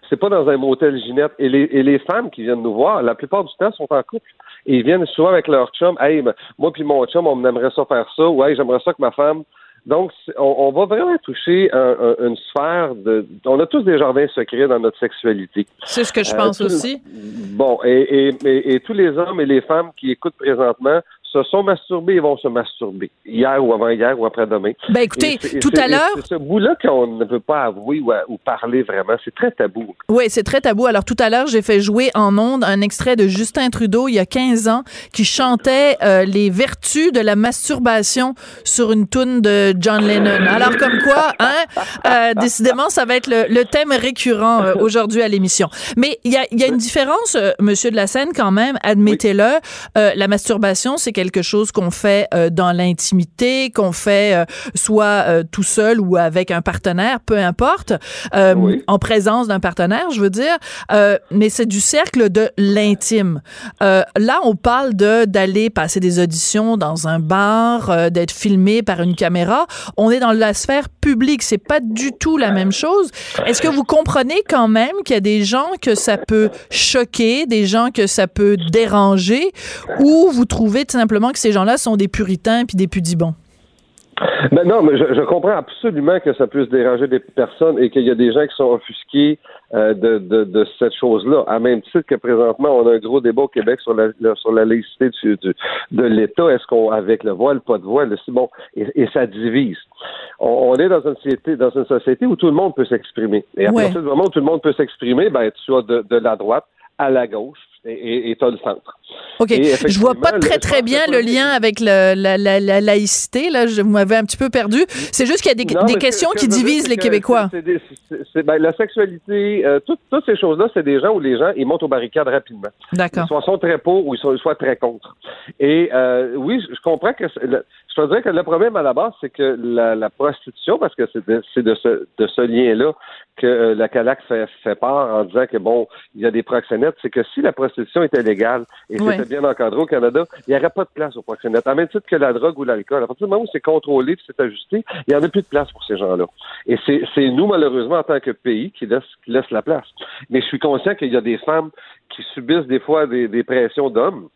c'est pas dans un motel Ginette. Et les, et les femmes qui viennent nous voir, la plupart du temps, sont en couple. Et ils viennent souvent avec leur chum. Hey, ben, moi puis mon chum, on aimerait ça faire ça. Ou hey, j'aimerais ça que ma femme. Donc, on, on va vraiment toucher un- un- une sphère de. On a tous des jardins secrets dans notre sexualité. C'est ce que je Euh, pense tout- aussi. Bon, et, et, et, et tous les hommes et les femmes qui écoutent présentement se sont masturbés et vont se masturber. Hier ou avant-hier ou après-demain. Ben écoutez, Et c'est- et tout à l'heure, C'est ce bout-là qu'on ne veut pas avouer ou, ou parler vraiment. C'est très tabou. Oui, c'est très tabou. Alors tout à l'heure, j'ai fait jouer en ondes un extrait de Justin Trudeau il y a 15 ans qui chantait euh, les vertus de la masturbation sur une toune de John Lennon. Alors comme quoi, hein, euh, décidément, ça va être le, le thème récurrent euh, aujourd'hui à l'émission. Mais il y a, il y a une différence, Monsieur de la Seine, quand même, admettez-le. La masturbation, c'est quelque chose qu'on fait euh, dans l'intimité, qu'on fait euh, soit euh, tout seul ou avec un partenaire, peu importe, Oui. en présence d'un partenaire, je veux dire. Mais c'est du cercle de l'intime. Là, on parle de d'aller passer des auditions dans un bar, d'être filmé par une caméra. On est dans la sphère publique. C'est pas du tout la même chose. Est-ce que vous comprenez quand même qu'il y a des gens que ça peut choquer, des gens que ça peut déranger, ou vous trouvez tout simplement que ces gens-là sont des puritains puis des pudibons? Ben non, mais je, je comprends absolument que ça puisse déranger des personnes et qu'il y a des gens qui sont offusqués euh, de, de, de cette chose-là. À même titre que présentement, on a un gros débat au Québec sur la, la- sur la laïcité du, du- de l'État. Est-ce qu'on avec le voile, pas de voile, bon, et, et ça divise. On, on est dans une société, dans une société où tout le monde peut s'exprimer. Et à Ouais. partir du moment où tout le monde peut s'exprimer, ben tu as de, de la droite à la gauche et tu as le centre. OK. Et Je vois pas très, très bien le lien avec la, la- la laïcité. Là, je, vous m'avez un petit peu perdu. C'est juste qu'il y a des, Non, des mais questions que qui divisent les Québécois. ben, la sexualité, euh, toutes, toutes ces choses-là, c'est des gens où les gens ils montent aux barricades rapidement. D'accord. Ils soit sont très pour ou ils sont très contre. Et euh, oui, je comprends que je te dirais que le problème à la base, c'est que la, la prostitution, parce que c'est de, ce, de ce lien-là que euh, la CALAC fait, fait part en disant que bon, il y a des proxénètes, c'est que si la prostitution était légale et Ouais. c'était bien encadré au Canada, il n'y aurait pas de place aux proxénètes. À même titre que la drogue ou l'alcool. À partir du moment où c'est contrôlé, c'est ajusté, il n'y en a plus de place pour ces gens-là. Et c'est c'est nous, malheureusement, en tant que pays, qui laisse, qui laisse la place. Mais je suis conscient qu'il y a des femmes qui subissent des fois des, des pressions d'hommes.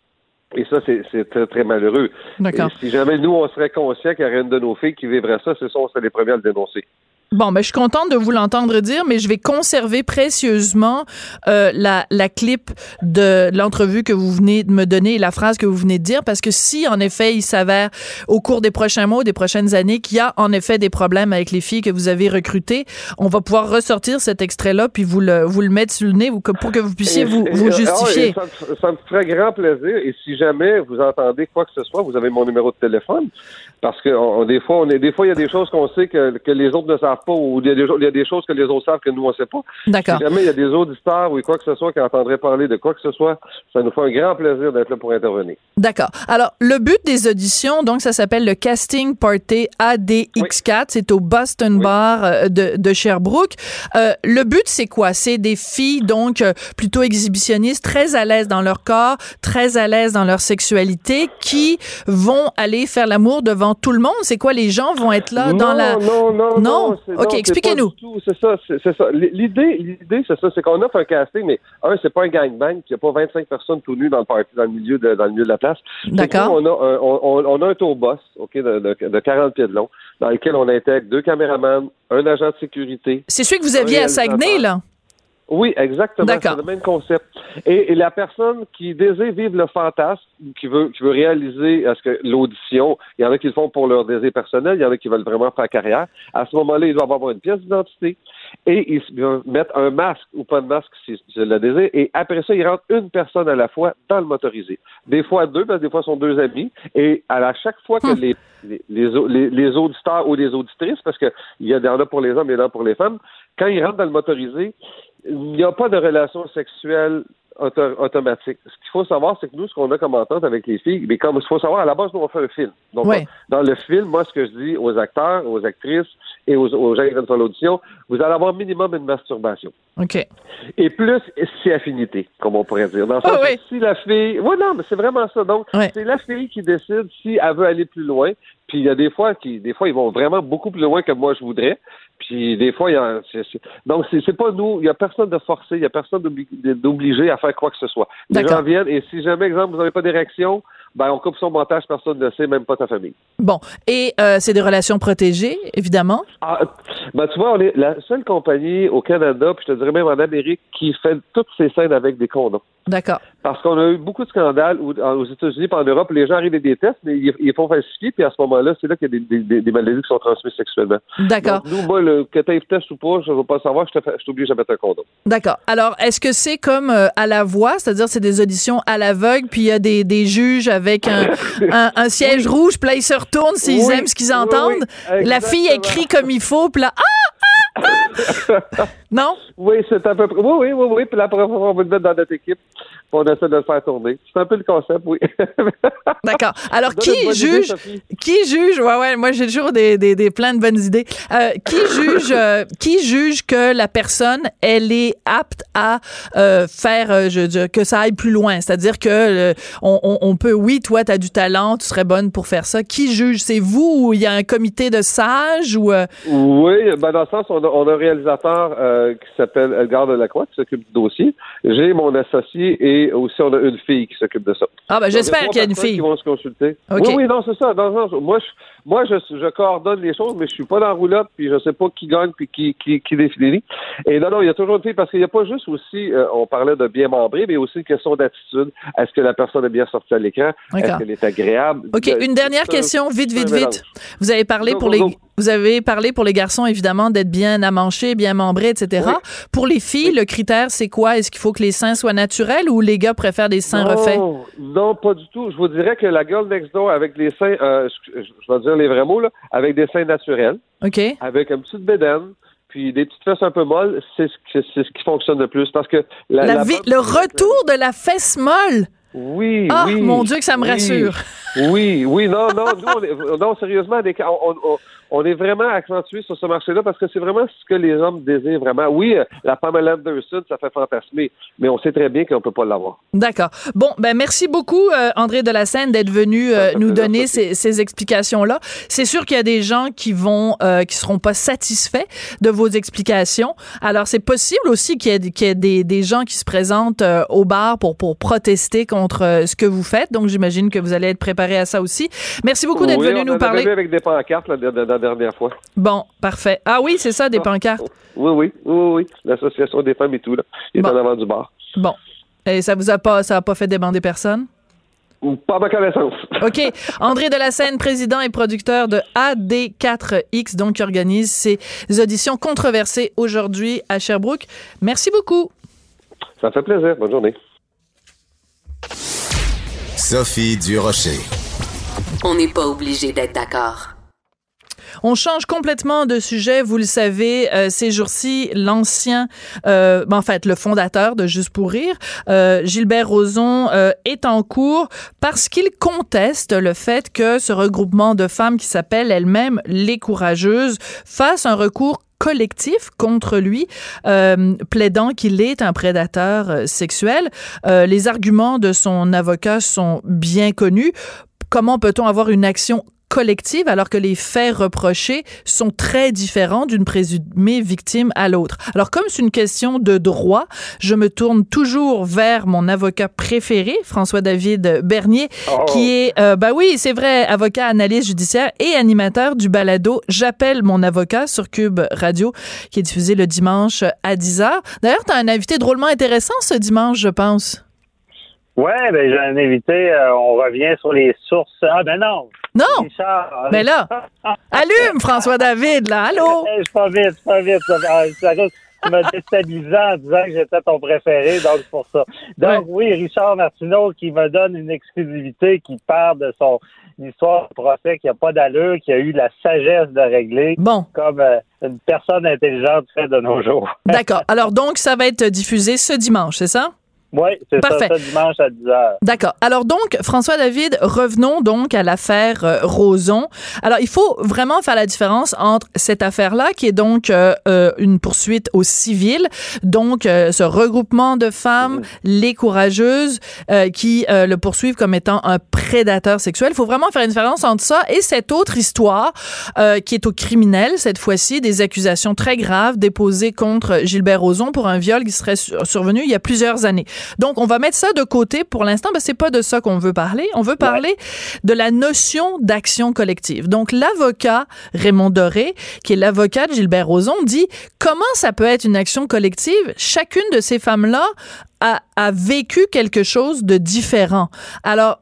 Et ça, c'est très, très malheureux. D'accord. Si jamais nous, on serait conscient qu'il y aurait une de nos filles qui vivrait ça, c'est ça, on serait les premiers à le dénoncer. Bon, ben, je suis contente de vous l'entendre dire, mais je vais conserver précieusement euh, la, la clip de l'entrevue que vous venez de me donner et la phrase que vous venez de dire, parce que si, en effet, il s'avère au cours des prochains mois ou des prochaines années qu'il y a, en effet, des problèmes avec les filles que vous avez recrutées, on va pouvoir ressortir cet extrait-là puis vous le, vous le mettre sur le nez pour que vous puissiez vous, vous ah, justifier. ça, me- ça me ferait grand plaisir. Et si jamais vous entendez quoi que ce soit, vous avez mon numéro de téléphone. Parce que on- des fois, on est, des fois, il y a des choses qu'on sait que, que les autres ne savent pas, ou il y, a des, il y a des choses que les autres savent que nous on sait pas. D'accord. Si jamais il y a des auditeurs ou quoi que ce soit qui entendraient parler de quoi que ce soit, ça nous fait un grand plaisir d'être là pour intervenir. D'accord. Alors, le but des auditions, donc, ça s'appelle le Casting Party ADX4. C'est au Boston Oui. Bar euh, de, de Sherbrooke. Euh, le but, c'est quoi? C'est des filles, donc, euh, plutôt exhibitionnistes, très à l'aise dans leur corps, très à l'aise dans leur sexualité, qui vont aller faire l'amour devant tout le monde. C'est quoi? Les gens vont être là dans la... Non, non, Non? non. OK, expliquez-nous. C'est ça, c'est ça. L'idée, l'idée, c'est ça, c'est qu'on offre un casting, mais un, c'est pas un gangbang, qu'il n'y a pas 25 personnes tout nues dans le party, dans le milieu de, dans le milieu de la place. D'accord. On a un, on, on- on a un tour boss, OK, de, de, de 40 pieds de long, dans lequel on intègre deux caméramans, un agent de sécurité. C'est celui que vous aviez à. Saguenay, là? Oui, exactement. C'est le même concept. Et, et la personne qui désire vivre le fantasme, qui veut, qui veut réaliser que l'audition, il y en a qui le font pour leur désir personnel, il y en a qui veulent vraiment faire carrière. À ce moment-là, ils doivent avoir une pièce d'identité et ils mettre un masque ou pas de masque si je le désire. Et après ça, ils rentrent une personne à la fois dans le motorisé. Des fois deux, parce que des fois, ce sont deux amis. Et à chaque fois que les, les, les, les- les auditeurs ou les auditrices, parce qu'il y en a pour les hommes et il y en a pour les femmes, quand ils rentrent dans le motorisé, il n'y a pas de relation sexuelle auto- automatique. Ce qu'il faut savoir, c'est que nous, ce qu'on a comme entente avec les filles, mais comme il faut savoir, à la base, nous, on fait un film. Donc, dans le film, moi, ce que je dis aux acteurs, aux actrices et aux, aux gens qui viennent sur l'audition, vous allez avoir minimum une masturbation. OK. Et plus si affinité, comme on pourrait dire. Dans le sens Ah oui. si la fille. Oui, non, mais c'est vraiment ça. Donc, c'est la fille qui décide si elle veut aller plus loin. Puis il y a des fois qui, des fois, ils vont vraiment beaucoup plus loin que moi je voudrais. Puis des fois, il y a, donc c'est, pas nous. Il y a personne de forcé. Il y a personne d'obli- d'obligé à faire quoi que ce soit. Les gens viennent et si jamais, exemple, vous n'avez pas d'érection, ben on coupe son montage. Personne ne le sait, même pas ta famille. Bon. Et euh, c'est des relations protégées, évidemment? Ah, ben, tu vois, on est la seule compagnie au Canada, puis je te dirais même en Amérique, qui fait toutes ces scènes avec des condoms. D'accord. Parce qu'on a eu beaucoup de scandales aux États-Unis et en Europe, les gens arrivent des tests, mais ils, font falsifier, puis à ce moment-là, c'est là qu'il y a des, des- des- des maladies qui sont transmises sexuellement. D'accord. Nous, moi, le, que tu test ou pas, je ne veux pas savoir, je t'oblige à mettre un condom. D'accord. Alors, est-ce que c'est comme euh, à la voix, c'est-à-dire c'est des auditions à l'aveugle, puis il y a des, des juges avec un, [laughs] un, un siège rouge, puis là, ils se retournent s'ils Oui, aiment ce qu'ils entendent. oui, la fille écrit comme il faut, puis là, ah, ah, ah! Non? Oui, c'est à peu près. Oui, oui, oui, oui. Puis la première fois, on va le mettre dans notre équipe, puis on essaie de le faire tourner. C'est un peu le concept, oui. [laughs] D'accord. Alors, qui idée, juge? Qui juge? Ouais, ouais, moi, j'ai toujours des, des, des plein de bonnes idées. Euh, qui [laughs] juge, euh, qui juge que la personne, elle est apte à euh, faire, que ça aille plus loin? C'est-à-dire que on, on, on peut, oui, toi, tu as du talent, tu serais bonne pour faire ça. Qui juge? C'est vous ou il y a un comité de sages ou, Oui, ben dans le sens, on a, on a réalisateur euh, qui s'appelle Edgar Delacroix qui s'occupe du dossier. J'ai mon associé et aussi on a une fille qui s'occupe de ça. ah, ben, j'espère qu'il y a une fille. qui vont se consulter. Oui, oui, non, c'est ça. Le sens, moi, je, moi je, je coordonne les choses, mais je suis pas dans la roulotte, puis je sais pas qui gagne puis qui, qui, qui définit. Et non, non, il y a toujours une fille, parce qu'il n'y a pas juste aussi, euh, on parlait de bien membré, mais aussi une question d'attitude. Est-ce que la personne est bien sortie à l'écran? Est-ce qu'elle est agréable? OK, une dernière question, vite, vite, vite. Vous avez parlé pour les. Vous avez parlé pour les garçons évidemment d'être bien amanchés, bien membrés, etc. Oui. Pour les filles, le critère c'est quoi? Est-ce qu'il faut que les seins soient naturels ou les gars préfèrent des seins non, refaits? Non, pas du tout. Je vous dirais que la girl next door avec les seins, euh, je, je- vais dire les vrais mots, là, avec des seins naturels, OK. avec une petite bédaine, puis des petites fesses un peu molles, c'est ce, ce qui fonctionne le plus. Parce que la, La la vie- bonne- le retour de la fesse molle. Oui, Ah, oui. mon Dieu, que ça me oui. rassure. Oui, oui, non, non, nous, on est, non, sérieusement, des- on, on- on est vraiment accentué sur ce marché-là parce que c'est vraiment ce que les hommes désirent vraiment. Oui, euh, la Pamela Anderson, ça fait fantasmer, mais on sait très bien qu'on peut pas l'avoir. D'accord. Bon, ben merci beaucoup euh, André de la Seine d'être venu euh, nous donner ces, ces explications-là. C'est sûr qu'il y a des gens qui vont euh, qui seront pas satisfaits de vos explications. Alors c'est possible aussi qu'il y ait, qu'il y ait des, des gens qui se présentent euh, au bar pour pour protester contre ce que vous faites. Donc j'imagine que vous allez être préparé à ça aussi. Merci beaucoup d'être Oui, venu on nous en parler. avait avec des pancartes la, la- la dernière fois. Bon, parfait. Ah oui, c'est ça des pancartes. Oui, oui, oui, oui. L'association des femmes et tout, là. Il est Bon. en avant du bar. Bon. Et ça vous a pas ça a pas fait débander personne? Ou Pas à ma connaissance. [laughs] OK. André Delassène, président et producteur de AD4X, donc qui organise ces auditions controversées aujourd'hui à Sherbrooke. Merci beaucoup. Ça fait plaisir. Bonne journée. Sophie Durocher. On n'est pas obligé d'être d'accord. On change complètement de sujet. Vous le savez, euh, ces jours-ci, l'ancien, euh, ben, en fait, le fondateur de Juste pour rire, euh, Gilbert Rozon, euh, est en cours parce qu'il conteste le fait que ce regroupement de femmes qui s'appelle elle-même les courageuses fasse un recours collectif contre lui, euh, plaidant qu'il est un prédateur euh, sexuel. Euh, les arguments de son avocat sont bien connus. Comment peut-on avoir une action collective alors que les faits reprochés sont très différents d'une présumée victime à l'autre. Alors comme c'est une question de droit, je me tourne toujours vers mon avocat préféré, François-David Bernier, Oh. qui est, euh, bah oui, c'est vrai, avocat, analyste judiciaire et animateur du balado J'appelle mon avocat sur Cube Radio, qui est diffusé le dimanche à 10h. D'ailleurs, tu as un invité drôlement intéressant ce dimanche, je pense. Ouais, ben j'ai un invité, euh, on revient sur les sources. Ah ben non! Non! Richard, Mais là, allume François-David, là, allô? Hey, c'est pas vite, c'est pas vite. Ça, ah, tu m'as déstabilisé en disant que j'étais ton préféré, donc c'est pour ça. Donc oui, Richard Martineau qui me donne une exclusivité qui parle de son histoire de procès qui a pas d'allure, qui a eu la sagesse de régler Bon. comme euh, une personne intelligente fait de nos jours. D'accord. Alors donc, ça va être diffusé ce dimanche, c'est ça? Oui, c'est Parfait. ça, dimanche à 10 h. D'accord. Alors donc, François David, revenons donc à l'affaire euh, Roson. Alors, il faut vraiment faire la différence entre cette affaire-là, qui est donc euh, euh, une poursuite au civil, donc euh, ce regroupement de femmes, les courageuses, euh, qui euh, le poursuivent comme étant un prédateur sexuel. Il faut vraiment faire une différence entre ça et cette autre histoire euh, qui est au criminel, cette fois-ci, des accusations très graves déposées contre Gilbert Rozon pour un viol qui serait sur- survenu il y a plusieurs années. Donc, on va mettre ça de côté pour l'instant, parce que c'est pas de ça qu'on veut parler. On veut parler de la notion d'action collective. Donc, l'avocat Raymond Doré, qui est l'avocat de Gilbert Rozon, dit comment ça peut être une action collective? Chacune de ces femmes-là a, a vécu quelque chose de différent. Alors,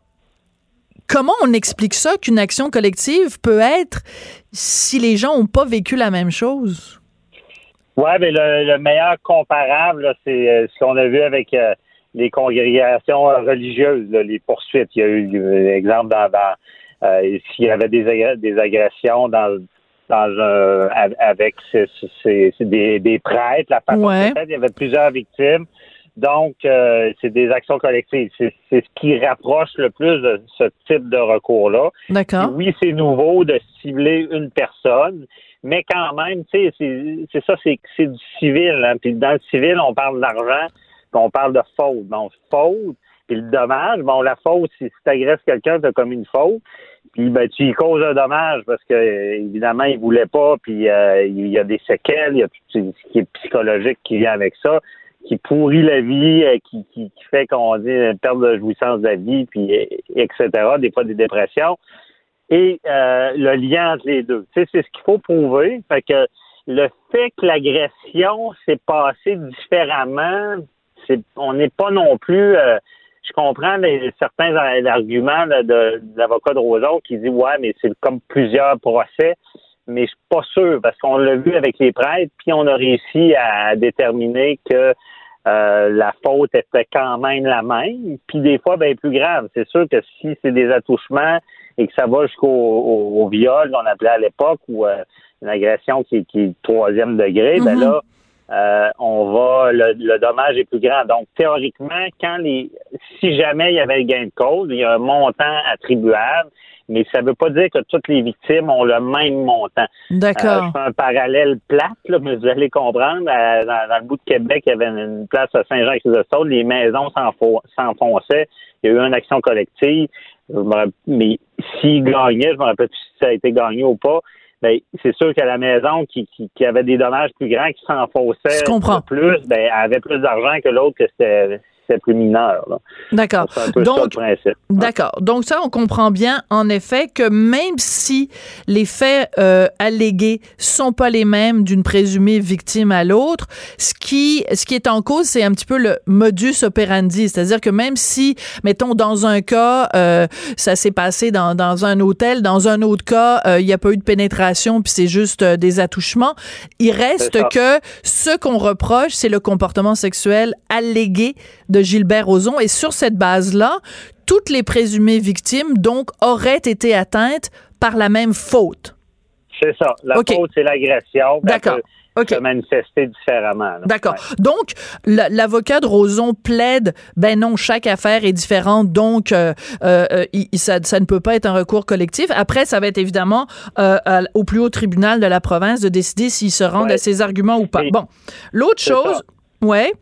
comment on explique ça qu'une action collective peut être si les gens n'ont pas vécu la même chose? Oui, mais le, le meilleur comparable, c'est euh, ce qu'on a vu avec euh, les congrégations euh, religieuses, là, les poursuites. Il y a eu, euh, exemple, dans, dans euh, s'il y avait des, agressions dans dans un avec ces- ces- ces- des, des prêtres, la Ouais. il y avait plusieurs victimes. Donc, euh, c'est des actions collectives. C'est ce qui rapproche le plus de ce type de recours-là. D'accord. Oui, c'est nouveau de cibler une personne, mais quand même, tu sais, c'est ça, c'est c'est du civil. Hein. Puis dans le civil, on parle d'argent, on parle de faute. Bon, faute, puis le dommage, bon, la faute, si tu agresses quelqu'un, tu as commis une faute, puis ben, tu y causes un dommage parce que, euh, évidemment, il voulait pas, puis euh, il y a des séquelles, il y a tout ce qui est psychologique qui vient avec ça qui pourrit la vie, euh, qui, qui, qui fait qu'on dit une perte de jouissance de la vie, puis euh, etc., des fois des dépressions. Et euh, le lien entre les deux. Tu sais, c'est ce qu'il faut prouver. Fait que le fait que l'agression s'est passée différemment, c'est on n'est pas non plus euh, je comprends les, certains arguments là, de, de l'avocat de Roson qui dit ouais, mais c'est comme plusieurs procès mais je suis pas sûr parce qu'on l'a vu avec les prêtres, puis on a réussi à déterminer que euh, la faute était quand même la même, puis des fois bien plus grave. C'est sûr que si c'est des attouchements et que ça va jusqu'au au, au viol, qu'on appelait à l'époque, ou euh, une agression qui, qui est troisième degré, ben Mhm. là, euh, on va le, le dommage est plus grand. Donc théoriquement, quand les si jamais il y avait gain de cause, il y a un montant attribuable, mais ça ne veut pas dire que toutes les victimes ont le même montant. D'accord. Euh, je fais un parallèle plate, là, mais vous allez comprendre. Euh, dans, dans le bout de Québec, il y avait une, place à Saint-Jean-Chrysostome, les maisons s'enfo- s'enfonçaient. Il y a eu une action collective. Je me rapp- mais s'il gagnait, je me rappelle plus si ça a été gagné ou pas. Ben, c'est sûr que la maison qui, qui, qui avait des dommages plus grands, qui s'enfonçait plus, ben, elle avait plus d'argent que l'autre que c'était c'était plus mineur. là. D'accord. Donc, principe. D'accord. Donc ça, on comprend bien, en effet, que même si les faits euh, allégués sont pas les mêmes d'une présumée victime à l'autre, ce qui, ce qui est en cause, c'est un petit peu le modus operandi. C'est-à-dire que même si, mettons, dans un cas, euh, ça s'est passé dans, dans un hôtel, dans un autre cas, euh, il n'y a pas eu de pénétration, puis c'est juste euh, des attouchements, il reste que ce qu'on reproche, c'est le comportement sexuel allégué de Gilbert Rozon. Et sur cette base-là, toutes les présumées victimes, donc, auraient été atteintes par la même faute. C'est ça. La faute, c'est l'agression. elle D'accord. peut OK. se manifester différemment. D'accord. Ouais. Donc, la- l'avocat de Roson plaide, ben non, chaque affaire est différente, donc euh, euh, il- ça, ça ne peut pas être un recours collectif. Après, ça va être évidemment euh, au plus haut tribunal de la province de décider s'ils se rendent Ouais. à ces arguments ou pas. Bon, l'autre chose, ouais,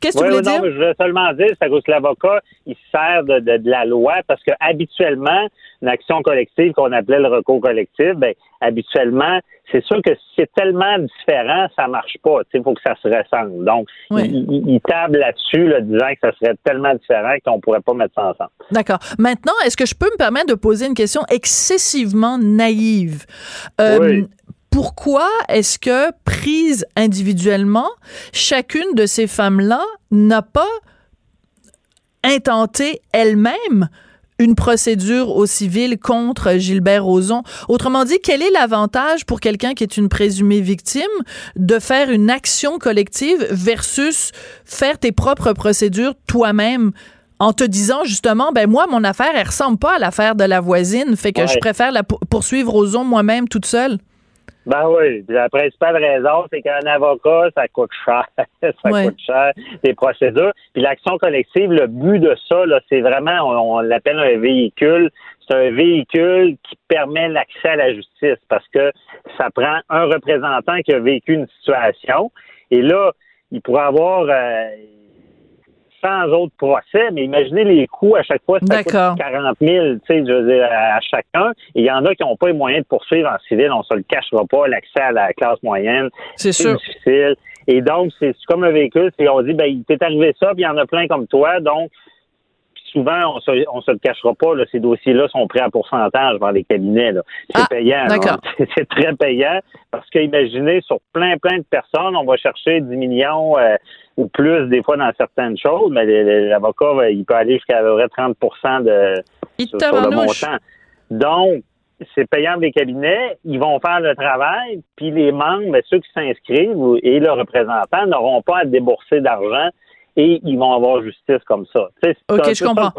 Qu'est-ce que Oui, tu oui, voulais non, dire? mais je voulais seulement dire, c'est à cause que l'avocat, il se sert de, de- de la loi parce que habituellement, une action collective qu'on appelait le recours collectif, ben, habituellement, c'est sûr que si c'est tellement différent, ça marche pas. Il faut que ça se ressemble. Donc, Oui. il, table là-dessus, là, disant que ça serait tellement différent qu'on pourrait pas mettre ça ensemble. D'accord. Maintenant, est-ce que je peux me permettre de poser une question excessivement naïve? Euh, Oui. Pourquoi est-ce que, prise individuellement, chacune de ces femmes-là n'a pas intenté elle-même une procédure au civil contre Gilbert Rozon? Autrement dit, quel est l'avantage pour quelqu'un qui est une présumée victime de faire une action collective versus faire tes propres procédures toi-même en te disant justement, ben moi, mon affaire, elle ressemble pas à l'affaire de la voisine, fait que Ouais. je préfère la pour- poursuivre Rozon moi-même toute seule? Ben oui. Puis La principale raison, c'est qu'un avocat, ça coûte cher. [laughs] ça Ouais. coûte cher, des procédures. Puis l'action collective, le but de ça, là, c'est vraiment, on, on l'appelle un véhicule. C'est un véhicule qui permet l'accès à la justice parce que ça prend un représentant qui a vécu une situation. Et là, il pourrait avoir euh, 100 autres procès, mais imaginez les coûts à chaque fois, ça coûte D'accord. 40 000, tu sais, je veux dire, à, à chacun. Il y en a qui n'ont pas les moyens de poursuivre en civil, on se le cachera pas, l'accès à la classe moyenne, C'est sûr. difficile. Et donc, c'est comme un véhicule, c'est on dit, ben, il t'est arrivé ça, puis il y en a plein comme toi, donc, souvent, on se, on se le cachera pas, là, ces dossiers-là sont pris à pourcentage dans les cabinets. C'est Ah, payant. [laughs] C'est- très payant, parce que, imaginez, sur plein, plein de personnes, on va chercher 10 millions, euh, ou plus, des fois, dans certaines choses, mais l'avocat, va- il peut aller jusqu'à à peu près 30 de, sur, sur le montant. Donc, c'est payant les cabinets, ils vont faire le travail, puis les membres, ben, ceux qui s'inscrivent et le représentant n'auront pas à débourser d'argent et ils vont avoir justice comme ça. OK, je comprends.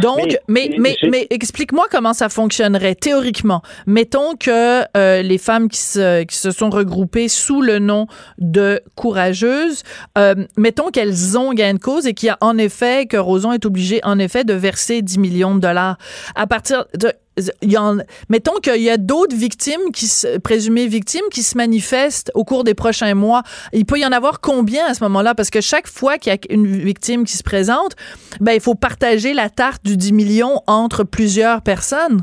Donc, mais, Mais- mais, explique-moi comment ça fonctionnerait théoriquement. Mettons que euh, les femmes qui se, qui se sont regroupées sous le nom de courageuses, euh, mettons qu'elles ont gain de cause et qu'il y a en effet, que Roson est obligé en effet de verser 10 millions de dollars. À partir de mettons qu'il y a d'autres victimes qui présumées victimes qui se manifestent au cours des prochains mois. Il peut y en avoir combien à ce moment-là? Parce que chaque fois qu'il y a une victime qui se présente, ben, il faut partager la tarte du 10 millions entre plusieurs personnes.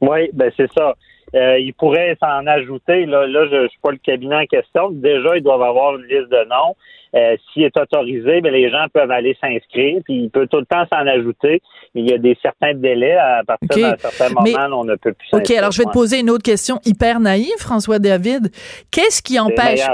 Oui, ben c'est ça. Euh, il pourrait s'en ajouter. Là, là je ne suis pas le cabinet en question. Déjà, ils doivent avoir une liste de noms. Euh, S'il est autorisé, ben, les gens peuvent aller s'inscrire. Puis il peut tout le temps s'en ajouter. Mais il y a des certains délais. À partir OK. d'un certain moment, Mais- on ne peut plus OK, alors je vais te poser une autre question hyper naïve, François David. Qu'est-ce qui empêche.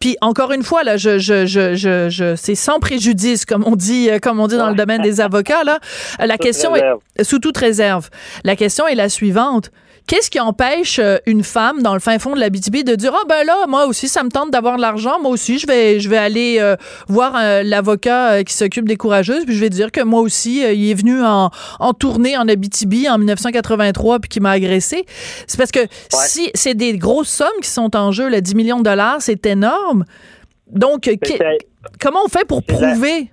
Puis encore une fois là, je je je je, je c'est sans préjudice comme on dit euh, comme on dit dans le domaine des avocats là. La question réserve. est sous toute réserve. La question est la suivante. Qu'est-ce qui empêche euh, une femme dans le fin fond de la BTB de dire ah ben là moi aussi ça me tente d'avoir de l'argent moi aussi je vais je vais aller euh, voir euh, l'avocat qui s'occupe des courageuses puis je vais dire que moi aussi il est venu en, en tournée en Abitibi en 1983 puis qui m'a agressé. C'est parce que si c'est des grosses sommes qui sont en jeu là 10 millions de dollars c'est énorme. Donc comment on fait pour prouver?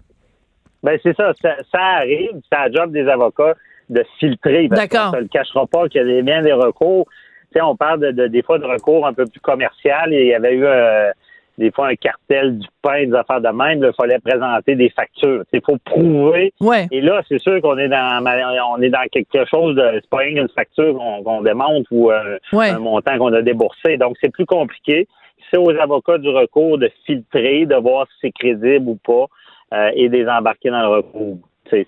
Ben c'est ça, ça, ça arrive, c'est la job des avocats de filtrer. D'accord. qu'on ne le cachera pas qu'il y a bien des recours. Tu sais, on parle de, de- des fois de recours un peu plus commercial. Il y avait eu euh, des fois un cartel du pain, des affaires de même. Il fallait présenter des factures. Il faut prouver. ouais Et là, c'est sûr qu'on est dans on est dans quelque chose de c'est pas rien qu'une facture qu'on qu'on démontre ou euh, Ouais. un montant qu'on a déboursé. Donc c'est plus compliqué. C'est aux avocats du recours de filtrer, de voir si c'est crédible ou pas euh, et de les embarquer dans le recours. C'est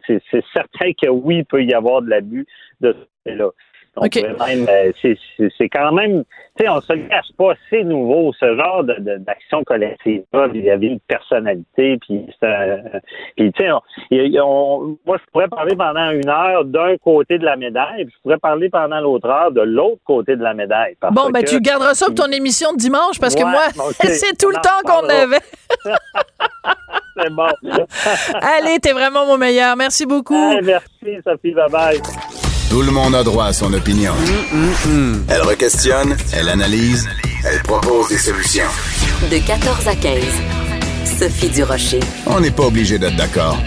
certain que oui, il peut y avoir de l'abus de ce là Même, euh, c'est- quand même, tu sais, on se le cache pas, c'est nouveau, ce genre de- de- d'action collective-là vis-à-vis de personnalité, puis tu sais, moi, je pourrais parler pendant une heure d'un côté de la médaille, puis je pourrais parler pendant l'autre heure de l'autre côté de la médaille. Bon, ben, que- tu garderas ça pour ton émission de dimanche parce que moi, [laughs] c'est tout le temps qu'on avait. [laughs] [laughs] C'est bon. Allez, t'es vraiment mon meilleur. Merci beaucoup. Hey, merci, Sophie, bye-bye. Tout le monde a droit à son opinion. Elle requestionne, elle analyse, elle propose des solutions. De 14 à 15. Sophie Durocher. On n'est pas obligé d'être d'accord.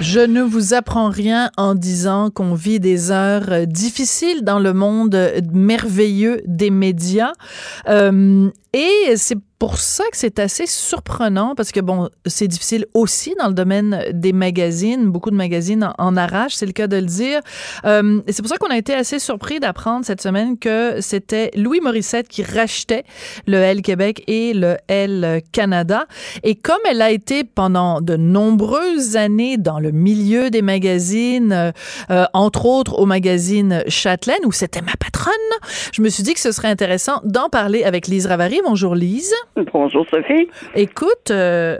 Je ne vous apprends rien en disant qu'on vit des heures euh, difficiles dans le monde euh, merveilleux des médias. Euh, Et c'est pour ça que c'est assez surprenant parce que bon, c'est difficile aussi dans le domaine des magazines. Beaucoup de magazines en, en arrachent, c'est le cas de le dire. Euh, c'est pour ça qu'on a été assez surpris d'apprendre cette semaine que c'était Louis Morissette qui rachetait le L Québec et le L Canada. Et comme elle a été pendant de nombreuses années dans le milieu des magazines, euh, euh, entre autres au magazine Châtelaine où c'était ma patronne, je me suis dit que ce serait intéressant d'en parler avec Lise Ravary. Bonjour Lise. Bonjour Sophie. Écoute, euh,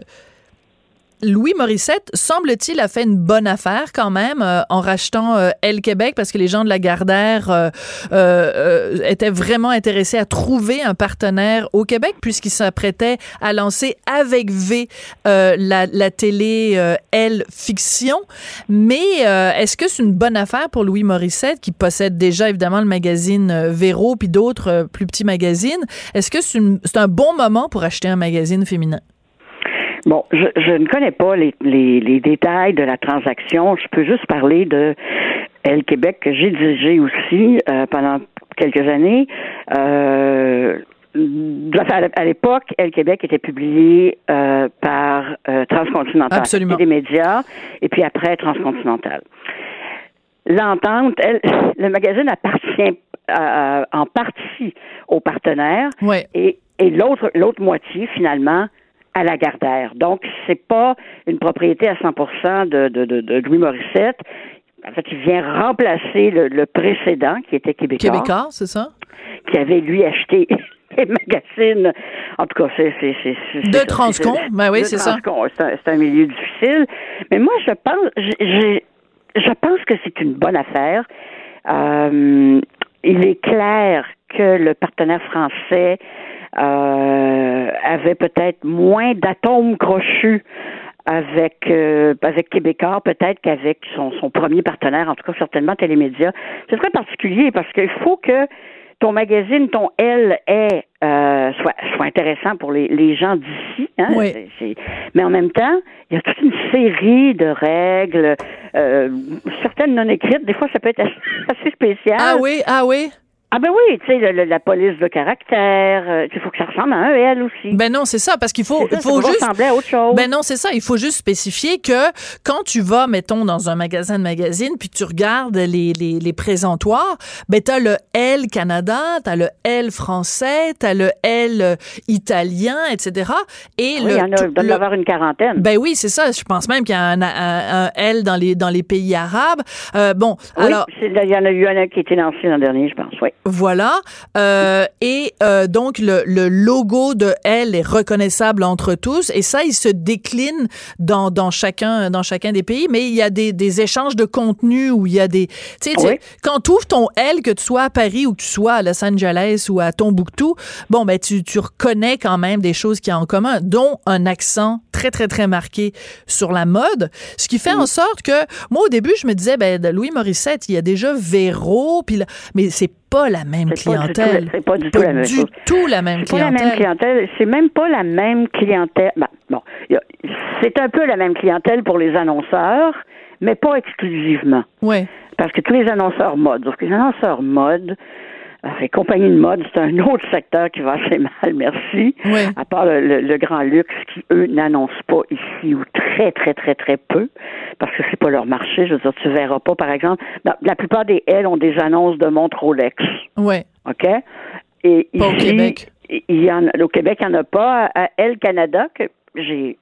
Louis Morissette, semble-t-il, a fait une bonne affaire quand même euh, en rachetant euh, Elle Québec parce que les gens de la Gardère euh, euh, étaient vraiment intéressés à trouver un partenaire au Québec puisqu'il s'apprêtait à lancer avec V la, la télé Elle Fiction. Mais est-ce que c'est une bonne affaire pour Louis Morissette qui possède déjà évidemment le magazine Véro puis d'autres plus petits magazines? Est-ce que c'est c'est un bon moment pour acheter un magazine féminin? Bon, je, je ne connais pas les, les, les détails de la transaction. Je peux juste parler de Elle Québec que j'ai dirigé aussi euh, pendant quelques années. Euh, à l'époque, Elle Québec était publié euh, par euh, Transcontinental. Absolument. C'était des médias, et puis après Transcontinental. L'entente, elle, le magazine appartient euh, en partie aux partenaires Ouais. et, et l'autre l'autre moitié finalement à la Gardère. Donc c'est pas une propriété à 100% de, de, de, de Louis Morissette. En fait, il vient remplacer le, le précédent qui était québécois, Québécois, c'est ça? qui avait lui acheté [laughs] les magazines. En tout cas, c'est c'est c'est c'est- De Transcon. c'est- Ben oui, c'est ça. C'est un, c'est un milieu difficile. Mais moi, je pense, j'ai- j'ai- je pense que c'est une bonne affaire. Euh, il est clair que le partenaire français euh, avait peut-être moins d'atomes crochus avec euh, avec Québécois peut-être qu'avec son, son premier partenaire, en tout cas certainement Télémédia. C'est très particulier parce qu'il faut que ton magazine, ton L est euh, soit, soit intéressant pour les, les gens d'ici. Hein? Oui. C'est- c'est- Mais en même temps, il y a toute une série de règles, euh, certaines non écrites. Des fois, ça peut être assez, [laughs] assez spécial. Ah oui, ah oui. Ah ben oui, tu sais, la police de caractère, euh, il faut que ça ressemble à un L aussi. Ben non, c'est ça, parce qu'il faut, ça, faut juste. ressembler à autre chose. Ben non, c'est ça. Il faut juste spécifier que quand tu vas, mettons, dans un magasin de magazines, puis tu regardes les, les, les présentoirs, ben t'as le L Canada, t'as le L français, t'as le L euh, italien, etc. Et oui, le, il y en a, il doit y le- avoir une quarantaine. ben oui, c'est ça. Je pense même qu'il y a un, un- un L dans les dans les pays arabes. Euh, bon, oui, alors il y en a eu un qui a été lancé l'an dernier, je pense, oui. Voilà. Euh, et euh, donc, le, le logo de elle est reconnaissable entre tous. Et ça, il se décline dans, dans, chacun, dans chacun des pays. Mais il y a des, des échanges de contenu où il y a des... Tu sais, Oui. quand tu ouvres ton L, que tu sois à Paris ou que tu sois à Los Angeles ou à Tombouctou, bon, ben, tu, tu reconnais quand même des choses qu'il y a en commun, dont un accent très, très, très marqué sur la mode. Ce qui fait en sorte que, moi, au début, je me disais, ben, Louis Morissette, il y a déjà Véro, puis là- mais c'est pas la même C'est pas du tout la- clientèle. c'est pas du tout la même même clientèle. même clientèle. C'est même pas la même clientèle. Ben, bon, c'est un peu la même clientèle pour les annonceurs, mais pas exclusivement. Ouais. Parce que tous les annonceurs mode, sauf que les annonceurs mode, les compagnies de mode, c'est un autre secteur qui va assez mal, merci. Ouais. À part le, le- le grand luxe qui, eux, n'annoncent pas ici ou très, très, très, très peu, parce que c'est pas leur marché. Je veux dire, tu verras pas, par exemple, dans- la plupart des L ont des annonces de montres Rolex. Ouais. OK? Et Pas au ici, Québec. Il y en, au Québec, il n'y en a pas. À Elle Canada, que j'ai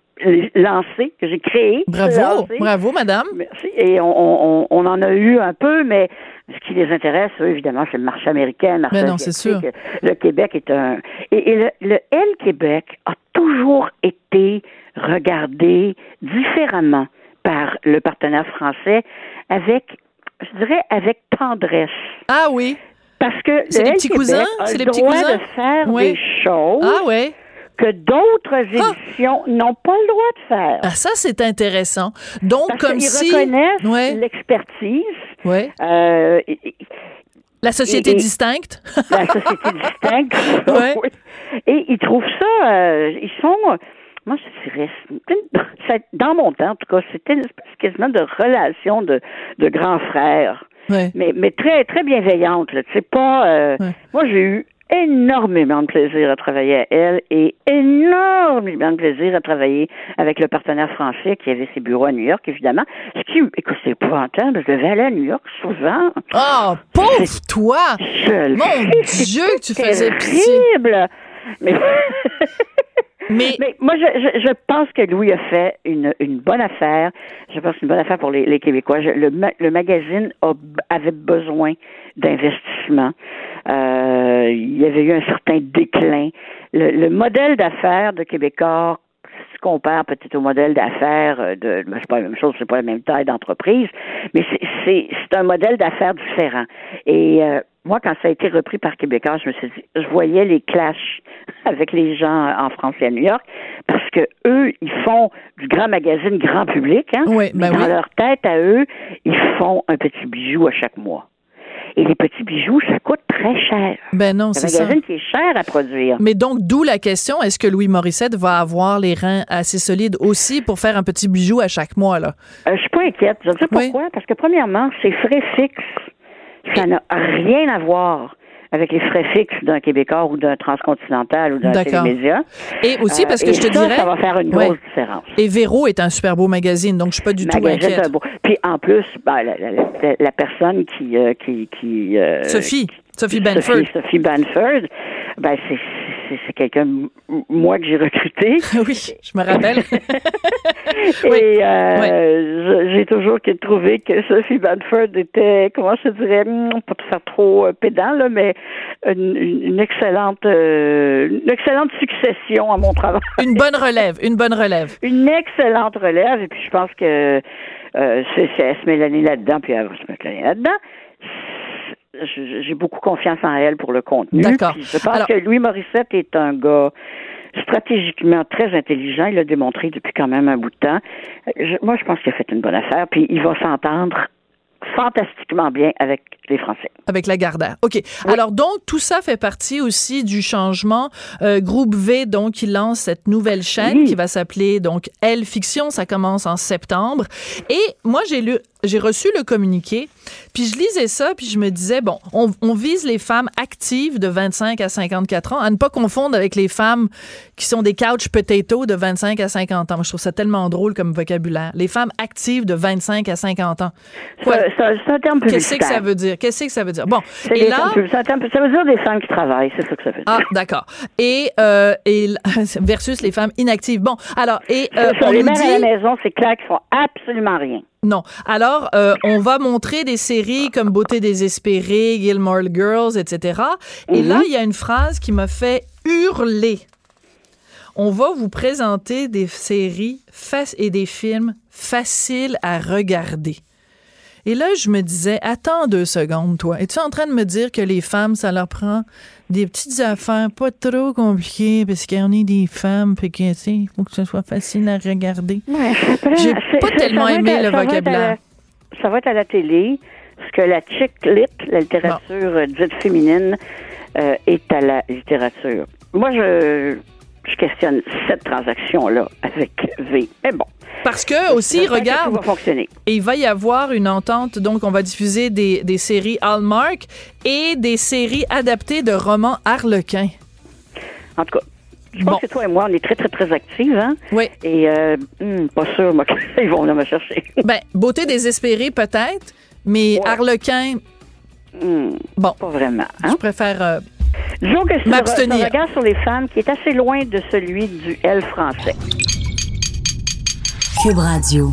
lancé, que j'ai créé. Bravo. Bravo, madame. Merci. Et on, on, on en a eu un peu, mais ce qui les intéresse, eux, évidemment, c'est le marché américain, le marché Mais non, c'est asiatique. Le Québec est un... Et, et le, le L Québec a toujours été regardé différemment par le partenaire français avec, je dirais, avec tendresse. Ah oui. Parce que C'est le les petits Québec cousins? C'est le les petits droit cousins? de faire Oui. des choses Ah ouais. Que d'autres éditions n'ont pas le droit de faire. Ah, ça, c'est intéressant. Donc, Parce comme si. reconnaissent Ouais. l'expertise. Ouais. Euh, et- La société et- distincte. [laughs] la société distincte. [laughs] Ouais. Oui. Et ils trouvent ça, euh, ils sont, moi je dirais, c'est- dans mon temps en tout cas, c'était une espèce quasiment de relation de, de grands frères, Ouais. mais, mais très très bienveillante. là. Tu sais pas, euh, Ouais. moi j'ai eu énormément de plaisir à travailler à elle et énormément de plaisir à travailler avec le partenaire français qui avait ses bureaux à New York, évidemment. Ce qui, écoute, c'est épouvantable. Je devais aller à New York souvent. Oh, pauvre toi! Je Mon Dieu, que tu faisais pitié. Mais, [laughs] Mais, mais moi, je, je, je pense que Louis a fait une, une bonne affaire. Je pense que c'est une bonne affaire pour les, les Québécois. Je- le, le magazine a- avait besoin d'investissement. Euh, il y avait eu un certain déclin. Le, le modèle d'affaires de Québécois si tu compares peut-être au modèle d'affaires de, ben, c'est pas la même chose, c'est pas la même taille d'entreprise, mais c'est, c'est, c'est un modèle d'affaires différent. Et euh, moi, quand ça a été repris par Québécois, je me suis dit, je voyais les clashs [laughs] avec les gens en France et à New York, parce que eux, ils font du grand magazine grand public, hein. Oui, mais ben dans oui. leur tête à eux, ils font un petit bijou à chaque mois. Et les petits bijoux, ça coûte très cher. ben non, C'est c'est un ça. magazine qui est cher à produire. Mais donc, d'où la question, est-ce que Louis Morissette va avoir les reins assez solides aussi pour faire un petit bijou à chaque mois, là? Euh, je suis pas inquiète. Je Oui. pourquoi. Parce que premièrement, ces frais fixes, ça n'a rien à voir avec les frais fixes d'un Québécois ou d'un transcontinental ou d'un télémédia. Et aussi, parce que Euh, je te ça, dirais... ça va faire une Ouais. grosse différence. Et Véro est un super beau magazine, donc je suis pas du tout Magazine, inquiète. c'est un beau. Puis en plus, ben, la, la- la- la personne qui euh, qui qui euh, Sophie, Sophie Benford. Sophie, Sophie Banford, ben c'est c'est- quelqu'un moi que j'ai recruté. [laughs] oui, je me rappelle. [laughs] [laughs] Et euh, je- j'ai toujours trouvé que Sophie Banford était, comment je dirais, hmm, pas te faire trop euh, pédant, là, mais une, excellente, euh, une excellente succession à mon travail. Une bonne relève, une bonne relève. Une excellente relève, et puis je pense que euh, c'est- elle se met l'année là-dedans, puis elle va se mettre l'année là-dedans. J'ai beaucoup confiance en elle pour le contenu. D'accord. Je pense Alors- que Louis Morissette est un gars stratégiquement très intelligent. Il l'a démontré depuis quand même un bout de temps. Je- moi, je pense qu'il a fait une bonne affaire, puis il va s'entendre fantastiquement bien avec les Français. Avec la Gardère. OK. Alors, donc, tout ça fait partie aussi du changement. Euh, Groupe V, donc, qui lance cette nouvelle chaîne Oui. qui va s'appeler, donc, Elle Fiction. Ça commence en septembre. Et moi, j'ai lu, j'ai reçu le communiqué, puis je lisais ça, puis je me disais, bon, on, on vise les femmes actives de 25 à 54 ans, à ne pas confondre avec les femmes qui sont des couch potatoes de 25 à 50 ans. Je trouve ça tellement drôle comme vocabulaire. Les femmes actives de 25 à 50 ans. C'est, un- terme Qu'est-ce que ça veut dire? Qu'est-ce que ça veut dire? Bon, et là... termes ça veut dire des femmes qui travaillent, c'est ça que ça veut dire. Ah, d'accord. Et, euh, et [laughs] versus les femmes inactives. Bon, alors, et euh, ça, on les mères à la dit... maison, c'est clair qu'ils font absolument rien. Non. Alors, euh, on va montrer des séries comme Beauté désespérée, Gilmore Girls, etc. Et Mhm. là, il y a une phrase qui m'a fait hurler. On va vous présenter des séries fac- et des films faciles à regarder. Et là, je me disais, attends deux secondes, toi. Es-tu en train de me dire que les femmes, ça leur prend des petites affaires pas trop compliquées parce qu'on est des femmes, puis que, tu sais, il faut que ce soit facile à regarder? Ouais, J'ai pas tellement ça aimé le ça va vocabulaire. la- Ça va être à la télé, parce que la chick lit, la littérature euh, dite féminine, euh, est à la littérature. Moi, je, je questionne cette transaction-là avec V. Mais bon. Parce que aussi, que regarde, va fonctionner. il va y avoir une entente, donc on va diffuser des, des séries Hallmark et des séries adaptées de romans harlequins. En tout cas, je Bon. pense que toi et moi, on est très, très, très actives, hein? Oui. Et, euh, hmm, pas sûr, moi, [laughs] qu'ils vont venir me chercher. Ben, Beauté désespérée peut-être, mais Ouais. harlequin, Hmm, bon, pas vraiment, hein? je préfère... euh, Disons que c'est un M'abstenir. regard sur les femmes qui est assez loin de celui du L français. Cube Radio.